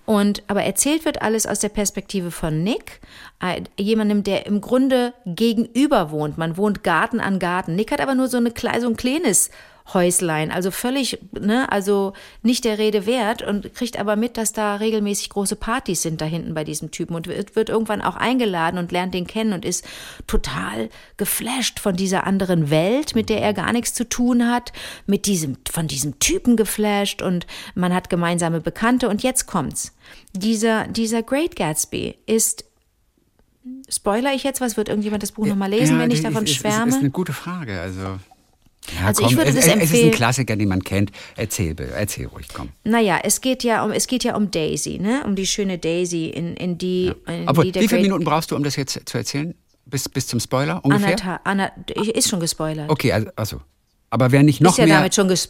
Speaker 3: Und aber erzählt wird alles aus der Perspektive von Nick, äh, jemandem, der im Grunde gegenüber wohnt. Man wohnt Garten an Garten. Nick hat aber nur so, eine, so ein kleines Häuslein, also völlig, ne, also nicht der Rede wert und kriegt aber mit, dass da regelmäßig große Partys sind da hinten bei diesem Typen und wird, wird irgendwann auch eingeladen und lernt den kennen und ist total geflasht von dieser anderen Welt, mit der er gar nichts zu tun hat, mit diesem, von diesem Typen geflasht und man hat gemeinsame Bekannte und jetzt kommt's. Dieser, dieser Great Gatsby ist Spoiler ich jetzt was? Wird irgendjemand das Buch nochmal lesen,
Speaker 2: Ja,
Speaker 3: wenn ich davon
Speaker 2: ist,
Speaker 3: schwärme?
Speaker 2: Ist, ist eine gute Frage. Also, ja,
Speaker 3: Also
Speaker 2: komm,
Speaker 3: ich würde
Speaker 2: es,
Speaker 3: das
Speaker 2: es ist ein
Speaker 3: empfehlen-
Speaker 2: Klassiker, den man kennt. Erzähl, erzähl ruhig, komm.
Speaker 3: Naja, es geht ja um, es geht ja um Daisy, ne? Um die schöne Daisy, in, in die, in
Speaker 2: Obwohl,
Speaker 3: die
Speaker 2: wie viele Minuten brauchst du, um das jetzt zu erzählen? Bis, bis zum Spoiler ungefähr?
Speaker 3: Anderthalb, Anna, ist schon gespoilert.
Speaker 2: Okay, also, also. Aber wer nicht noch
Speaker 3: ist ja
Speaker 2: mehr
Speaker 3: damit schon ges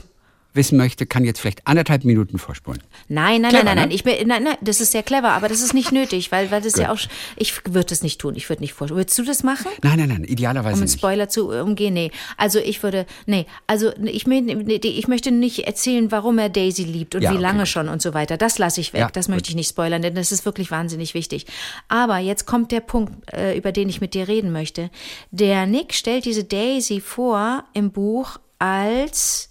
Speaker 2: wissen möchte, kann jetzt vielleicht anderthalb Minuten vorspulen.
Speaker 3: Nein, nein,
Speaker 2: Clever,
Speaker 3: nein, nein, nein.
Speaker 2: ne?
Speaker 3: Ich bin, nein, nein, das ist sehr clever, aber das ist nicht nötig, weil, weil das ja auch, ich würde das nicht tun, ich würde nicht vorstellen. Würdest du das machen?
Speaker 2: Nein, nein, nein, idealerweise
Speaker 3: Um einen
Speaker 2: nicht.
Speaker 3: Spoiler zu umgehen, nee. Also ich würde, nee, also ich, ich möchte nicht erzählen, warum er Daisy liebt und
Speaker 2: Ja,
Speaker 3: wie lange schon und so weiter. Das lasse ich weg,
Speaker 2: Ja,
Speaker 3: das
Speaker 2: gut.
Speaker 3: möchte ich nicht spoilern, denn das ist wirklich wahnsinnig wichtig. Aber jetzt kommt der Punkt, äh, über den ich mit dir reden möchte. Der Nick stellt diese Daisy vor im Buch als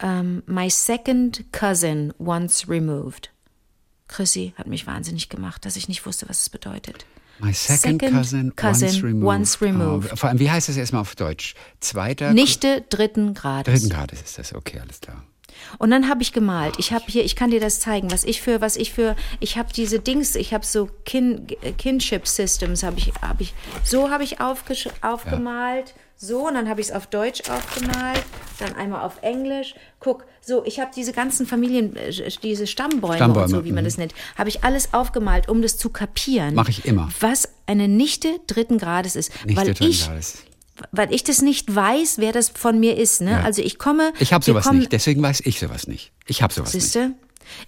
Speaker 3: ähm, My Second Cousin Once Removed. Chrissy hat mich wahnsinnig gemacht, dass ich nicht wusste, was es bedeutet.
Speaker 2: My second,
Speaker 3: Second
Speaker 2: cousin,
Speaker 3: cousin
Speaker 2: once removed.
Speaker 3: once removed.
Speaker 2: Oh, vor allem, wie heißt das erstmal auf Deutsch? Zweiter?
Speaker 3: Nichte dritten Grades.
Speaker 2: Dritten Grades ist das, okay, alles klar.
Speaker 3: Und dann habe ich gemalt. Ich habe hier, ich kann dir das zeigen, was ich für, was ich für, ich habe diese Dings, ich habe so Kin, Kinship Systems, habe ich, habe ich, so habe ich aufgesch- aufgemalt, so und dann habe ich es auf Deutsch aufgemalt, dann einmal auf Englisch. Guck, so, ich habe diese ganzen Familien, äh, diese Stammbäume,
Speaker 2: Stammbäume,
Speaker 3: und so, wie man
Speaker 2: mhm.
Speaker 3: das nennt, habe ich alles aufgemalt, um das zu kapieren.
Speaker 2: Mach ich immer.
Speaker 3: Was eine Nichte dritten Grades ist,
Speaker 2: Nicht
Speaker 3: weil ich
Speaker 2: Grades.
Speaker 3: Weil ich das nicht weiß, wer das von mir ist. Ne?
Speaker 2: Ja.
Speaker 3: Also ich komme.
Speaker 2: Ich habe sowas
Speaker 3: kommen-
Speaker 2: nicht, deswegen weiß ich sowas nicht. Ich habe sowas nicht.
Speaker 3: Siehste?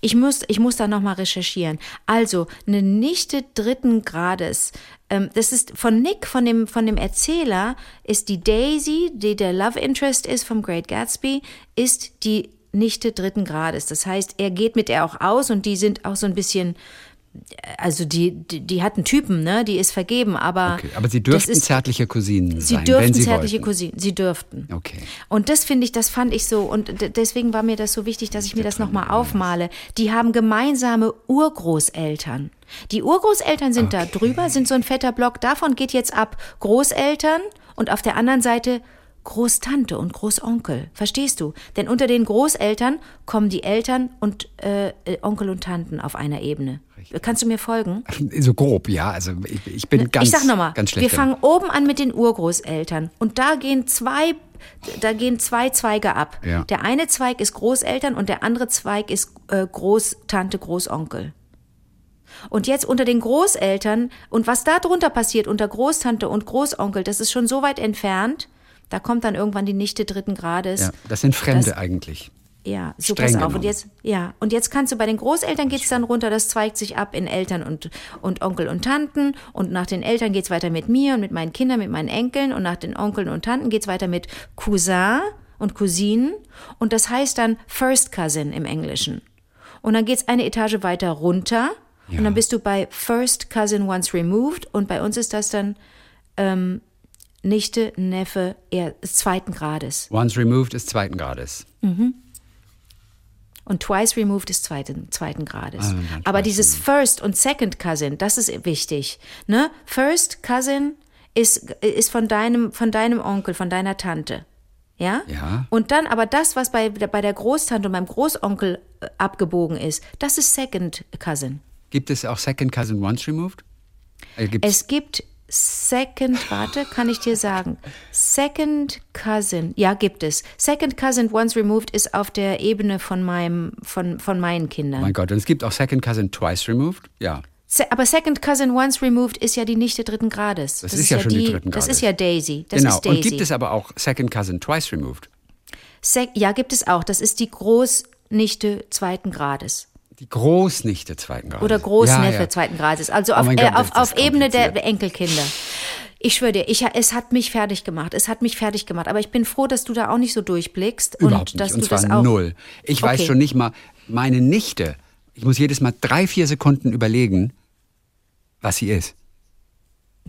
Speaker 3: Ich muss, ich muss da nochmal recherchieren. Also, eine Nichte dritten Grades. Ähm, das ist von Nick, von dem, von dem Erzähler, ist die Daisy, die der Love Interest ist vom Great Gatsby, ist die Nichte dritten Grades. Das heißt, er geht mit ihr auch aus und die sind auch so ein bisschen, also die, die, die hat einen Typen, ne? Die ist vergeben, aber.
Speaker 2: Okay, aber sie dürften
Speaker 3: ist,
Speaker 2: zärtliche Cousinen
Speaker 3: Sie
Speaker 2: sein,
Speaker 3: dürften
Speaker 2: wenn sie
Speaker 3: zärtliche
Speaker 2: wollten.
Speaker 3: Cousinen, sie dürften.
Speaker 2: Okay.
Speaker 3: Und das finde ich, das fand ich so, und deswegen war mir das so wichtig, dass ich mir das nochmal aufmale. Die haben gemeinsame Urgroßeltern. Die Urgroßeltern sind da drüber, sind so ein fetter Block. Davon geht jetzt ab Großeltern und auf der anderen Seite Großtante und Großonkel. Verstehst du? Denn unter den Großeltern kommen die Eltern und äh, äh, Onkel und Tanten auf einer Ebene. Kannst du mir folgen? [LAUGHS]
Speaker 2: So grob, ja. Also ich, ich bin ganz,
Speaker 3: ich sag nochmal,
Speaker 2: ganz schlecht.
Speaker 3: wir fangen oben an mit den Urgroßeltern und da gehen zwei, da gehen zwei Zweige ab.
Speaker 2: Ja.
Speaker 3: Der eine Zweig ist Großeltern und der andere Zweig ist äh, Großtante, Großonkel. Und jetzt unter den Großeltern und was da drunter passiert, unter Großtante und Großonkel, das ist schon so weit entfernt. Da kommt dann irgendwann die Nichte dritten Grades.
Speaker 2: Ja, das sind Fremde
Speaker 3: Das-
Speaker 2: eigentlich.
Speaker 3: Ja, so
Speaker 2: Streng
Speaker 3: pass auf. Und jetzt, ja, und jetzt kannst du bei den Großeltern geht's dann runter, das zweigt sich ab in Eltern und, und Onkel und Tanten. Und nach den Eltern geht's weiter mit mir und mit meinen Kindern, mit meinen Enkeln. Und nach den Onkeln und Tanten geht's weiter mit Cousin und Cousinen. Und das heißt dann First Cousin im Englischen. Und dann geht's eine Etage weiter runter.
Speaker 2: Ja.
Speaker 3: Und dann bist du bei First Cousin Once Removed. Und bei uns ist das dann ähm, Nichte, Neffe, eher zweiten Grades.
Speaker 2: Once removed ist zweiten Grades.
Speaker 3: Und twice removed ist zweiten, zweiten Grades.
Speaker 2: Dann
Speaker 3: Aber dieses First und Second Cousin, das ist wichtig. Ne? First Cousin ist, ist von, deinem, von deinem Onkel, von deiner Tante. Ja?
Speaker 2: Ja.
Speaker 3: Und dann aber das, was bei, bei der Großtante und beim Großonkel äh, abgebogen ist, das ist Second Cousin.
Speaker 2: Gibt es auch Second Cousin Once removed? Äh,
Speaker 3: Es gibt Second, warte, kann ich dir sagen. Second Cousin, ja, gibt es. Second Cousin Once Removed ist auf der Ebene von meinem, von, von meinen Kindern.
Speaker 2: mein Gott, und es gibt auch Second Cousin Twice removed? Ja.
Speaker 3: Se aber Second Cousin Once Removed ist ja die Nichte dritten Grades.
Speaker 2: Das ist ja schon die dritten
Speaker 3: Das
Speaker 2: Grades.
Speaker 3: ist ja Daisy. Das
Speaker 2: genau.
Speaker 3: ist Daisy.
Speaker 2: Und gibt es aber auch Second Cousin Twice removed?
Speaker 3: Sec ja, gibt es auch. Das ist die Großnichte zweiten Grades.
Speaker 2: Die Großnichte zweiten Grades.
Speaker 3: Oder Großneffe
Speaker 2: Ja, ja.
Speaker 3: zweiten Grades. Also
Speaker 2: Oh
Speaker 3: auf, äh,
Speaker 2: Gott,
Speaker 3: auf,
Speaker 2: das
Speaker 3: auf
Speaker 2: ist
Speaker 3: Ebene der. Enkelkinder. Ich schwöre dir, ich, es hat mich fertig gemacht. Es hat mich fertig gemacht. Aber ich bin froh, dass du da auch nicht so durchblickst.
Speaker 2: Überhaupt
Speaker 3: und dass
Speaker 2: nicht. Und
Speaker 3: du
Speaker 2: zwar
Speaker 3: das auch.
Speaker 2: null. Ich weiß
Speaker 3: Okay.
Speaker 2: schon nicht mal, meine Nichte, ich muss jedes Mal drei, vier Sekunden überlegen, was sie ist.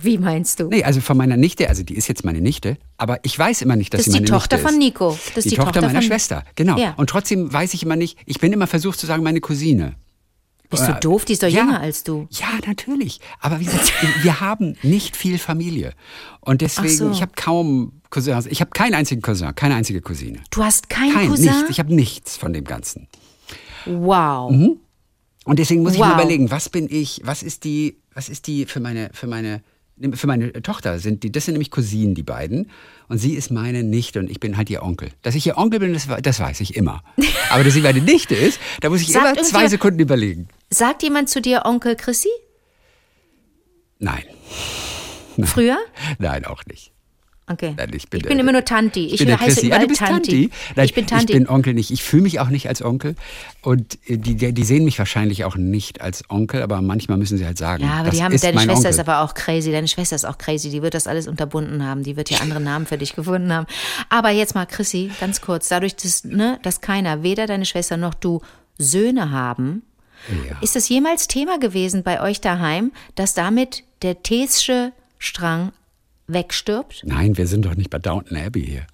Speaker 3: Wie meinst du?
Speaker 2: Nee, also von meiner Nichte, also die ist jetzt meine Nichte, aber ich weiß immer nicht, dass
Speaker 3: Das
Speaker 2: sie
Speaker 3: ist die
Speaker 2: meine
Speaker 3: Tochter
Speaker 2: Nichte
Speaker 3: von
Speaker 2: ist.
Speaker 3: Nico. Das ist
Speaker 2: die,
Speaker 3: die
Speaker 2: Tochter,
Speaker 3: Tochter
Speaker 2: meiner
Speaker 3: von-
Speaker 2: Schwester, genau.
Speaker 3: Ja.
Speaker 2: Und trotzdem weiß ich immer nicht, ich bin immer versucht zu sagen, meine Cousine.
Speaker 3: Bist du
Speaker 2: Äh,
Speaker 3: doof? Die ist doch
Speaker 2: ja.
Speaker 3: jünger als du.
Speaker 2: Ja, natürlich. Aber wie gesagt, wir haben nicht viel Familie. Und deswegen,
Speaker 3: so.
Speaker 2: ich habe kaum Cousins. Ich habe keinen einzigen Cousin, keine einzige Cousine.
Speaker 3: Du hast keinen
Speaker 2: Kein,
Speaker 3: Cousin?
Speaker 2: nichts. Ich habe nichts von dem Ganzen.
Speaker 3: wow.
Speaker 2: Und deswegen muss ich
Speaker 3: Wow.
Speaker 2: mir überlegen, was bin ich, was ist die, was ist die für meine, für meine, für meine Tochter sind die, das sind nämlich Cousinen, die beiden. Und sie ist meine Nichte und ich bin halt ihr Onkel. Dass ich ihr Onkel bin, das, das weiß ich immer. [LAUGHS] Aber dass sie meine Nichte ist, da muss ich
Speaker 3: Sagt
Speaker 2: immer zwei Sekunden überlegen.
Speaker 3: Sagt jemand zu dir Onkel Chrissy?
Speaker 2: Nein,
Speaker 3: Früher?
Speaker 2: nein, auch nicht.
Speaker 3: Okay.
Speaker 2: Nein, ich bin,
Speaker 3: ich bin immer nur Tanti. Ich,
Speaker 2: bin der
Speaker 3: heiße überall
Speaker 2: ah, du bist Tanti. Nein,
Speaker 3: ich bin Tanti.
Speaker 2: Ich bin Onkel nicht. Ich fühle mich auch nicht als Onkel. Und äh, die, die, sehen mich wahrscheinlich auch nicht als Onkel, aber manchmal müssen sie halt sagen,
Speaker 3: ja, aber die haben, deine Schwester
Speaker 2: Onkel.
Speaker 3: ist aber auch crazy. Deine Schwester ist auch crazy. Die wird das alles unterbunden haben. Die wird ja andere Namen für dich gefunden haben. Aber jetzt mal, Chrissy, ganz kurz. Dadurch, dass, ne, dass keiner, weder deine Schwester noch du, Söhne haben,
Speaker 2: Ja.
Speaker 3: ist das jemals Thema gewesen bei euch daheim, dass damit der Thesche Strang wegstirbt?
Speaker 2: Nein, wir sind doch nicht bei Downton Abbey hier.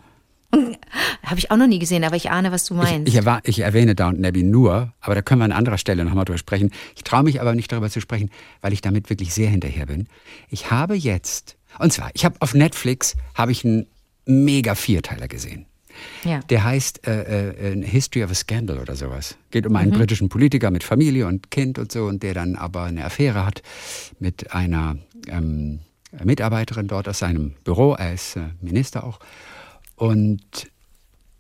Speaker 2: [LAUGHS]
Speaker 3: Habe ich auch noch nie gesehen, aber ich ahne, was du meinst.
Speaker 2: Ich, ich, ich erwähne Downton Abbey nur, aber da können wir an anderer Stelle nochmal drüber sprechen. Ich traue mich aber nicht darüber zu sprechen, weil ich damit wirklich sehr hinterher bin. Ich habe jetzt, und zwar, ich habe auf Netflix habe ich einen mega Vierteiler gesehen.
Speaker 3: ja.
Speaker 2: Der heißt äh, äh, History of a Scandal oder sowas. Geht um
Speaker 3: Mhm.
Speaker 2: einen britischen Politiker mit Familie und Kind und so und der dann aber eine Affäre hat mit einer ähm, Mitarbeiterin dort aus seinem Büro. Er ist äh, Minister auch. Und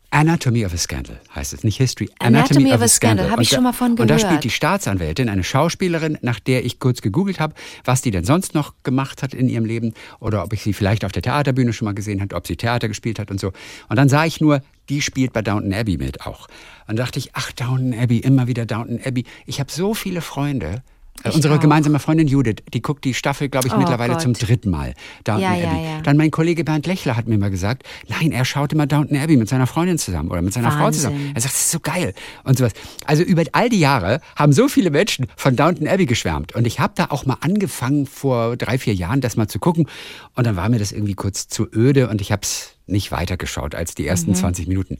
Speaker 2: Anatomy of a Scandal heißt es, nicht History.
Speaker 3: Anatomy of a Scandal, habe ich
Speaker 2: da-
Speaker 3: schon mal von
Speaker 2: Und da
Speaker 3: gehört.
Speaker 2: spielt die Staatsanwältin, eine Schauspielerin, nach der ich kurz gegoogelt habe, was die denn sonst noch gemacht hat in ihrem Leben oder ob ich sie vielleicht auf der Theaterbühne schon mal gesehen habe, ob sie Theater gespielt hat und so. Und dann sah ich nur, die spielt bei Downton Abbey mit auch. Und dachte ich, ach, Downton Abbey, immer wieder Downton Abbey. Ich habe so viele Freunde. Äh,
Speaker 3: Ich
Speaker 2: Unsere
Speaker 3: auch.
Speaker 2: gemeinsame Freundin Judith, die guckt die Staffel, glaube ich,
Speaker 3: Oh
Speaker 2: mittlerweile
Speaker 3: Gott.
Speaker 2: zum dritten Mal. Downton
Speaker 3: Ja, ja,
Speaker 2: Abbey.
Speaker 3: ja.
Speaker 2: Dann mein Kollege Bernd Lechler hat mir mal gesagt, nein, er schaut immer Downton Abbey mit seiner Freundin zusammen oder mit seiner Frau
Speaker 3: Wahnsinn.
Speaker 2: zusammen. Er sagt, das ist so geil und sowas. Also über all die Jahre haben so viele Menschen von Downton Abbey geschwärmt und ich habe da auch mal angefangen vor drei, vier Jahren das mal zu gucken und dann war mir das irgendwie kurz zu öde und ich habe es nicht weitergeschaut als die ersten 20 Minuten.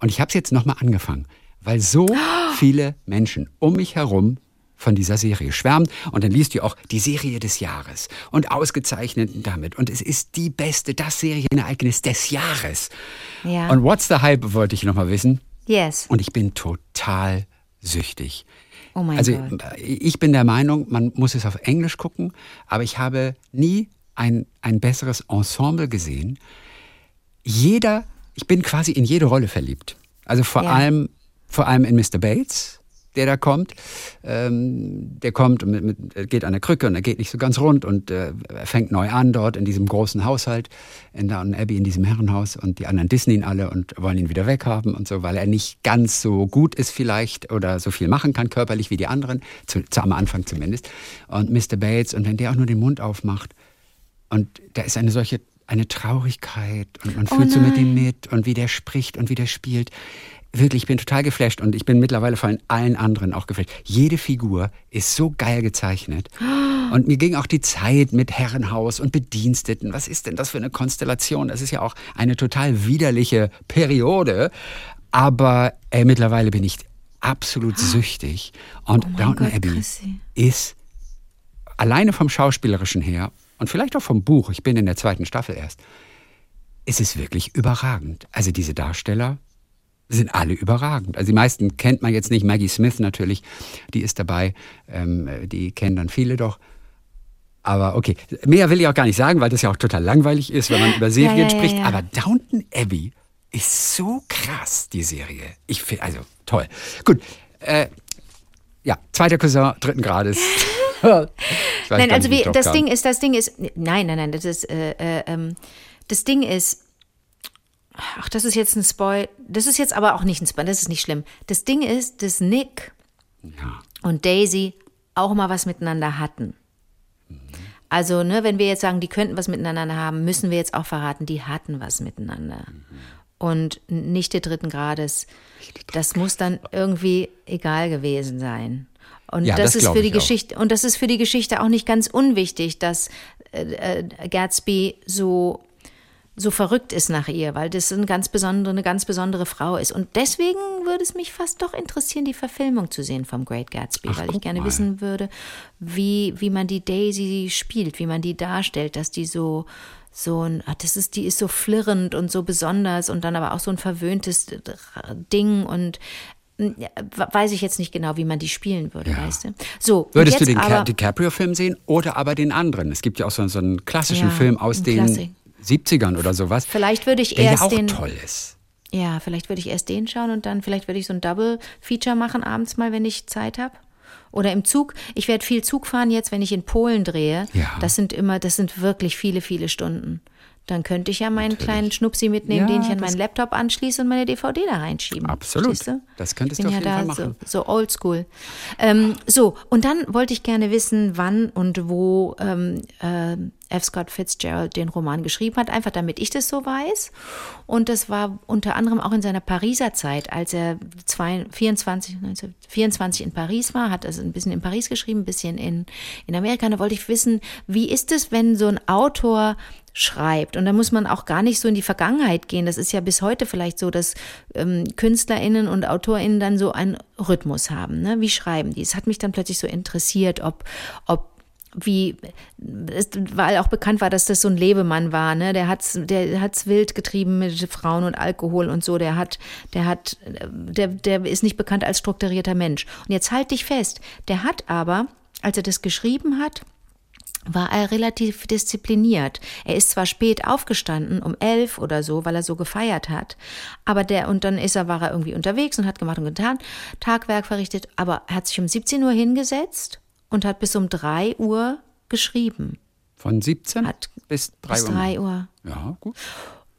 Speaker 2: Und ich habe es jetzt nochmal angefangen, weil so [GASPS] viele Menschen um mich herum von dieser Serie schwärmen und dann liest du auch die Serie des Jahres und ausgezeichnet damit und es ist die beste, das Serienereignis des Jahres.
Speaker 3: Ja.
Speaker 2: Und what's the hype wollte ich nochmal wissen
Speaker 3: yes.
Speaker 2: und ich bin total süchtig.
Speaker 3: Oh mein
Speaker 2: also
Speaker 3: Gott.
Speaker 2: ich bin der Meinung, man muss es auf Englisch gucken, aber ich habe nie ein, ein besseres Ensemble gesehen. Jeder, ich bin quasi in jede Rolle verliebt. Also vor
Speaker 3: Ja.
Speaker 2: allem, vor allem in Mr. Bates, der da kommt. Ähm, der kommt und mit, mit, geht an der Krücke und er geht nicht so ganz rund und äh, er fängt neu an dort in diesem großen Haushalt in Downton Abbey, in diesem Herrenhaus und die anderen dissen ihn alle und wollen ihn wieder weghaben und so, weil er nicht ganz so gut ist vielleicht oder so viel machen kann körperlich wie die anderen, zu, zu am Anfang zumindest. Und Mr. Bates und wenn der auch nur den Mund aufmacht und da ist eine solche eine Traurigkeit und man
Speaker 3: Oh
Speaker 2: fühlt so mit ihm mit und wie der spricht und wie der spielt. Wirklich, ich bin total geflasht und ich bin mittlerweile von allen anderen auch geflasht. Jede Figur ist so geil gezeichnet. [GASPS] Und mir ging auch die Zeit mit Herrenhaus und Bediensteten. Was ist denn das für eine Konstellation? Das ist ja auch eine total widerliche Periode. Aber ey, mittlerweile bin ich absolut [GASPS] süchtig. Und
Speaker 3: Oh
Speaker 2: Downton Abbey
Speaker 3: Chrissy.
Speaker 2: ist alleine vom Schauspielerischen her und vielleicht auch vom Buch, ich bin in der zweiten Staffel erst, ist es wirklich überragend. Also diese Darsteller sind alle überragend. Also die meisten kennt man jetzt nicht. Maggie Smith natürlich, die ist dabei. Ähm, die kennen dann viele doch. Aber okay, mehr will ich auch gar nicht sagen, weil das ja auch total langweilig ist, wenn man über Serien
Speaker 3: ja, ja,
Speaker 2: spricht.
Speaker 3: ja.
Speaker 2: Aber Downton Abbey ist so krass, die Serie. Ich finde, also toll. Gut, äh, ja, zweiter Cousin dritten Grades. [LAUGHS]
Speaker 3: Nein, also
Speaker 2: wie
Speaker 3: das
Speaker 2: kam.
Speaker 3: Ding ist, das Ding ist, nein, nein, nein, das ist, äh, äh, ähm, das Ding ist, ach, das ist jetzt ein Spoil, das ist jetzt aber auch nicht ein Spoil, das ist nicht schlimm. Das Ding ist, dass Nick
Speaker 2: Ja.
Speaker 3: und Daisy auch mal was miteinander hatten. Also, ne, wenn wir jetzt sagen, die könnten was miteinander haben, müssen wir jetzt auch verraten, die hatten was miteinander. Und nicht der dritten Grades. Das muss dann irgendwie egal gewesen sein. Und
Speaker 2: Ja,
Speaker 3: das,
Speaker 2: das
Speaker 3: ist für die
Speaker 2: ich auch.
Speaker 3: Geschichte und das ist für die Geschichte auch nicht ganz unwichtig, dass äh, äh, Gatsby so so verrückt ist nach ihr, weil das ein ganz besondere, eine ganz besondere Frau ist. Und deswegen würde es mich fast doch interessieren, die Verfilmung zu sehen vom Great Gatsby,
Speaker 2: Ach,
Speaker 3: weil ich gerne
Speaker 2: mal.
Speaker 3: wissen würde, wie, wie man die Daisy spielt, wie man die darstellt, dass die so, so ein, ah, das ist, die ist so flirrend und so besonders und dann aber auch so ein verwöhntes Ding und ja, weiß ich jetzt nicht genau, wie man die spielen würde,
Speaker 2: Ja.
Speaker 3: weißt du? So,
Speaker 2: Würdest du den DiCaprio-Film sehen oder aber den anderen? Es gibt ja auch so, so einen klassischen
Speaker 3: Ja,
Speaker 2: Film aus
Speaker 3: ein
Speaker 2: den
Speaker 3: Klassik.
Speaker 2: 70ern oder sowas.
Speaker 3: Vielleicht würde ich
Speaker 2: der ja
Speaker 3: erst
Speaker 2: auch
Speaker 3: den-
Speaker 2: toll ist.
Speaker 3: Ja, vielleicht würde ich erst den schauen und dann vielleicht würde ich so ein Double-Feature machen abends mal, wenn ich Zeit habe. Oder im Zug. Ich werde viel Zug fahren jetzt, wenn ich in Polen drehe.
Speaker 2: Ja.
Speaker 3: Das sind immer, das sind wirklich viele, viele Stunden. Dann könnte ich ja meinen kleinen Schnupsi mitnehmen,
Speaker 2: Ja,
Speaker 3: den ich an meinen Laptop anschließe und meine DVD da reinschieben.
Speaker 2: Absolut. Das könntest du auf
Speaker 3: ja
Speaker 2: jeden Fall machen.
Speaker 3: So, so oldschool. Ähm, so, und dann wollte ich gerne wissen, wann und wo ähm, äh, F. Scott Fitzgerald den Roman geschrieben hat, einfach damit ich das so weiß. Und das war unter anderem auch in seiner Pariser Zeit, als er zwei, 24, 1924 in Paris war, hat also ein bisschen in Paris geschrieben, ein bisschen in, in Amerika. Da wollte ich wissen, wie ist es, wenn so ein Autor schreibt. Und da muss man auch gar nicht so in die Vergangenheit gehen. Das ist ja bis heute vielleicht so, dass ähm, KünstlerInnen und AutorInnen dann so einen Rhythmus haben. Ne? Wie schreiben die? Es hat mich dann plötzlich so interessiert, ob, ob wie, es, weil auch bekannt war, dass das so ein Lebemann war, ne? Der hat's, der hat's wild getrieben mit Frauen und Alkohol und so. Der hat, der hat, der, der ist nicht bekannt als strukturierter Mensch. Und jetzt halt dich fest. Der hat aber, als er das geschrieben hat, war er relativ diszipliniert. Er ist zwar spät aufgestanden, um elf oder so, weil er so gefeiert hat, aber der, und dann ist er, war er irgendwie unterwegs und hat gemacht und getan, Tagwerk verrichtet, aber er hat sich um 17 Uhr hingesetzt und hat bis um 3 Uhr geschrieben.
Speaker 2: Von 17
Speaker 3: Hat
Speaker 2: bis 3
Speaker 3: bis
Speaker 2: Uhr.
Speaker 3: 3 Uhr.
Speaker 2: Ja, gut.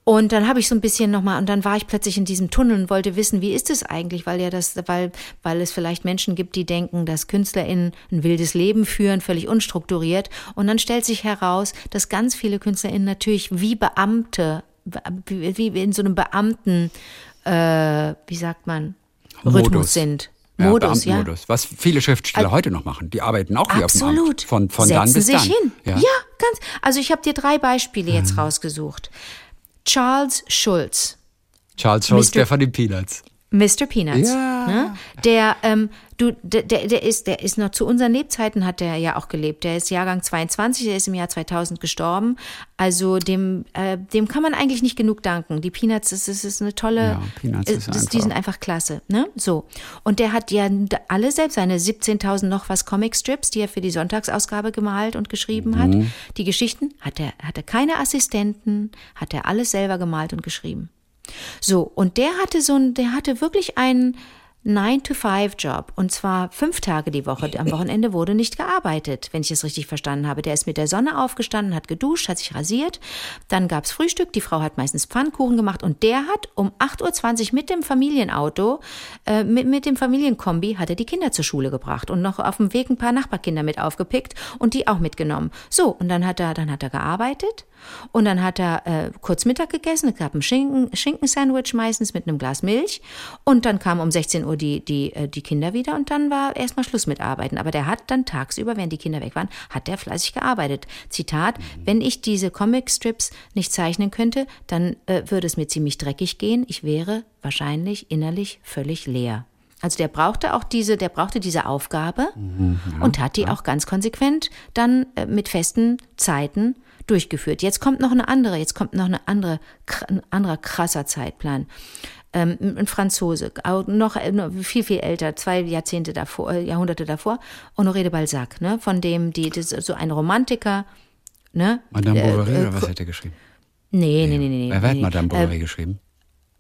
Speaker 3: Und dann habe ich so ein bisschen nochmal, und dann war ich plötzlich in diesem Tunnel und wollte wissen, wie ist es eigentlich, weil ja das, weil, weil es vielleicht Menschen gibt, die denken, dass KünstlerInnen ein wildes Leben führen, völlig unstrukturiert. Und dann stellt sich heraus, dass ganz viele KünstlerInnen natürlich wie Beamte, wie, wie in so einem Beamten, äh, wie sagt man,
Speaker 2: Modus.
Speaker 3: Rhythmus sind.
Speaker 2: Ja,
Speaker 3: Modus, ja.
Speaker 2: Beamtenmodus. Was viele Schriftsteller heute noch machen. Die arbeiten auch wie auf dem Amt.
Speaker 3: Absolut.
Speaker 2: Von, von
Speaker 3: Setzen
Speaker 2: dann bis
Speaker 3: sich
Speaker 2: dann.
Speaker 3: hin.
Speaker 2: Ja.
Speaker 3: Ja, ganz. Also ich habe dir drei Beispiele jetzt rausgesucht. Charles Schulz.
Speaker 2: Charles Schulz,
Speaker 3: Mr.
Speaker 2: der von den Peanuts.
Speaker 3: Mr. Peanuts.
Speaker 2: Ja.
Speaker 3: Ne? Der, ähm, du, der, der, der ist, der ist noch zu unseren Lebzeiten hat der ja auch gelebt. Der ist Jahrgang 22, der ist im Jahr 2000 gestorben. Also dem, äh, dem kann man eigentlich nicht genug danken. Die Peanuts, das ist, das ist eine tolle,
Speaker 2: Ja, Peanuts
Speaker 3: äh,
Speaker 2: ist
Speaker 3: das, die sind einfach klasse. Ne? So. Und der hat ja alle selbst seine 17.000 noch was Comicstrips, die er für die Sonntagsausgabe gemalt und geschrieben hat.
Speaker 2: Mhm.
Speaker 3: Die Geschichten hat er, hat er keine Assistenten, hat er alles selber gemalt und geschrieben. So, und der hatte so ein, der hatte wirklich einen, 9-to-5-Job und zwar fünf Tage die Woche. Am Wochenende wurde nicht gearbeitet, wenn ich es richtig verstanden habe. Der ist mit der Sonne aufgestanden, hat geduscht, hat sich rasiert. Dann gab's Frühstück. Die Frau hat meistens Pfannkuchen gemacht und der hat um 8.20 Uhr mit dem Familienauto, äh, mit, mit dem Familienkombi, hat er die Kinder zur Schule gebracht und noch auf dem Weg ein paar Nachbarkinder mit aufgepickt und die auch mitgenommen. So, und dann hat er, dann hat er gearbeitet und dann hat er äh, kurz Mittag gegessen. Es gab ein Schinken, Schinkensandwich meistens mit einem Glas Milch und dann kam um 16 Uhr die, die, äh, die Kinder wieder und dann war erstmal Schluss mit Arbeiten. Aber der hat dann tagsüber, während die Kinder weg waren, hat der fleißig gearbeitet. Zitat, wenn ich diese Comicstrips nicht zeichnen könnte, dann äh, würde es mir ziemlich dreckig gehen. Ich wäre wahrscheinlich innerlich völlig leer. Also der brauchte auch diese, der brauchte diese Aufgabe und hat die auch ganz konsequent dann äh, mit festen Zeiten durchgeführt. Jetzt kommt noch eine andere, jetzt kommt noch eine andere, ein anderer krasser Zeitplan. Ähm, ein Franzose, auch noch äh, noch viel, viel älter, zwei Jahrzehnte davor, äh, Jahrhunderte davor, Honoré de Balzac, ne, von dem, die, das so ein Romantiker, ne?
Speaker 2: Madame
Speaker 3: Äh,
Speaker 2: Bovary
Speaker 3: äh,
Speaker 2: oder was hat er geschrieben?
Speaker 3: Nee, nee, nee, nee.
Speaker 2: Wer hat
Speaker 3: nee.
Speaker 2: Madame
Speaker 3: Äh,
Speaker 2: Bovary geschrieben?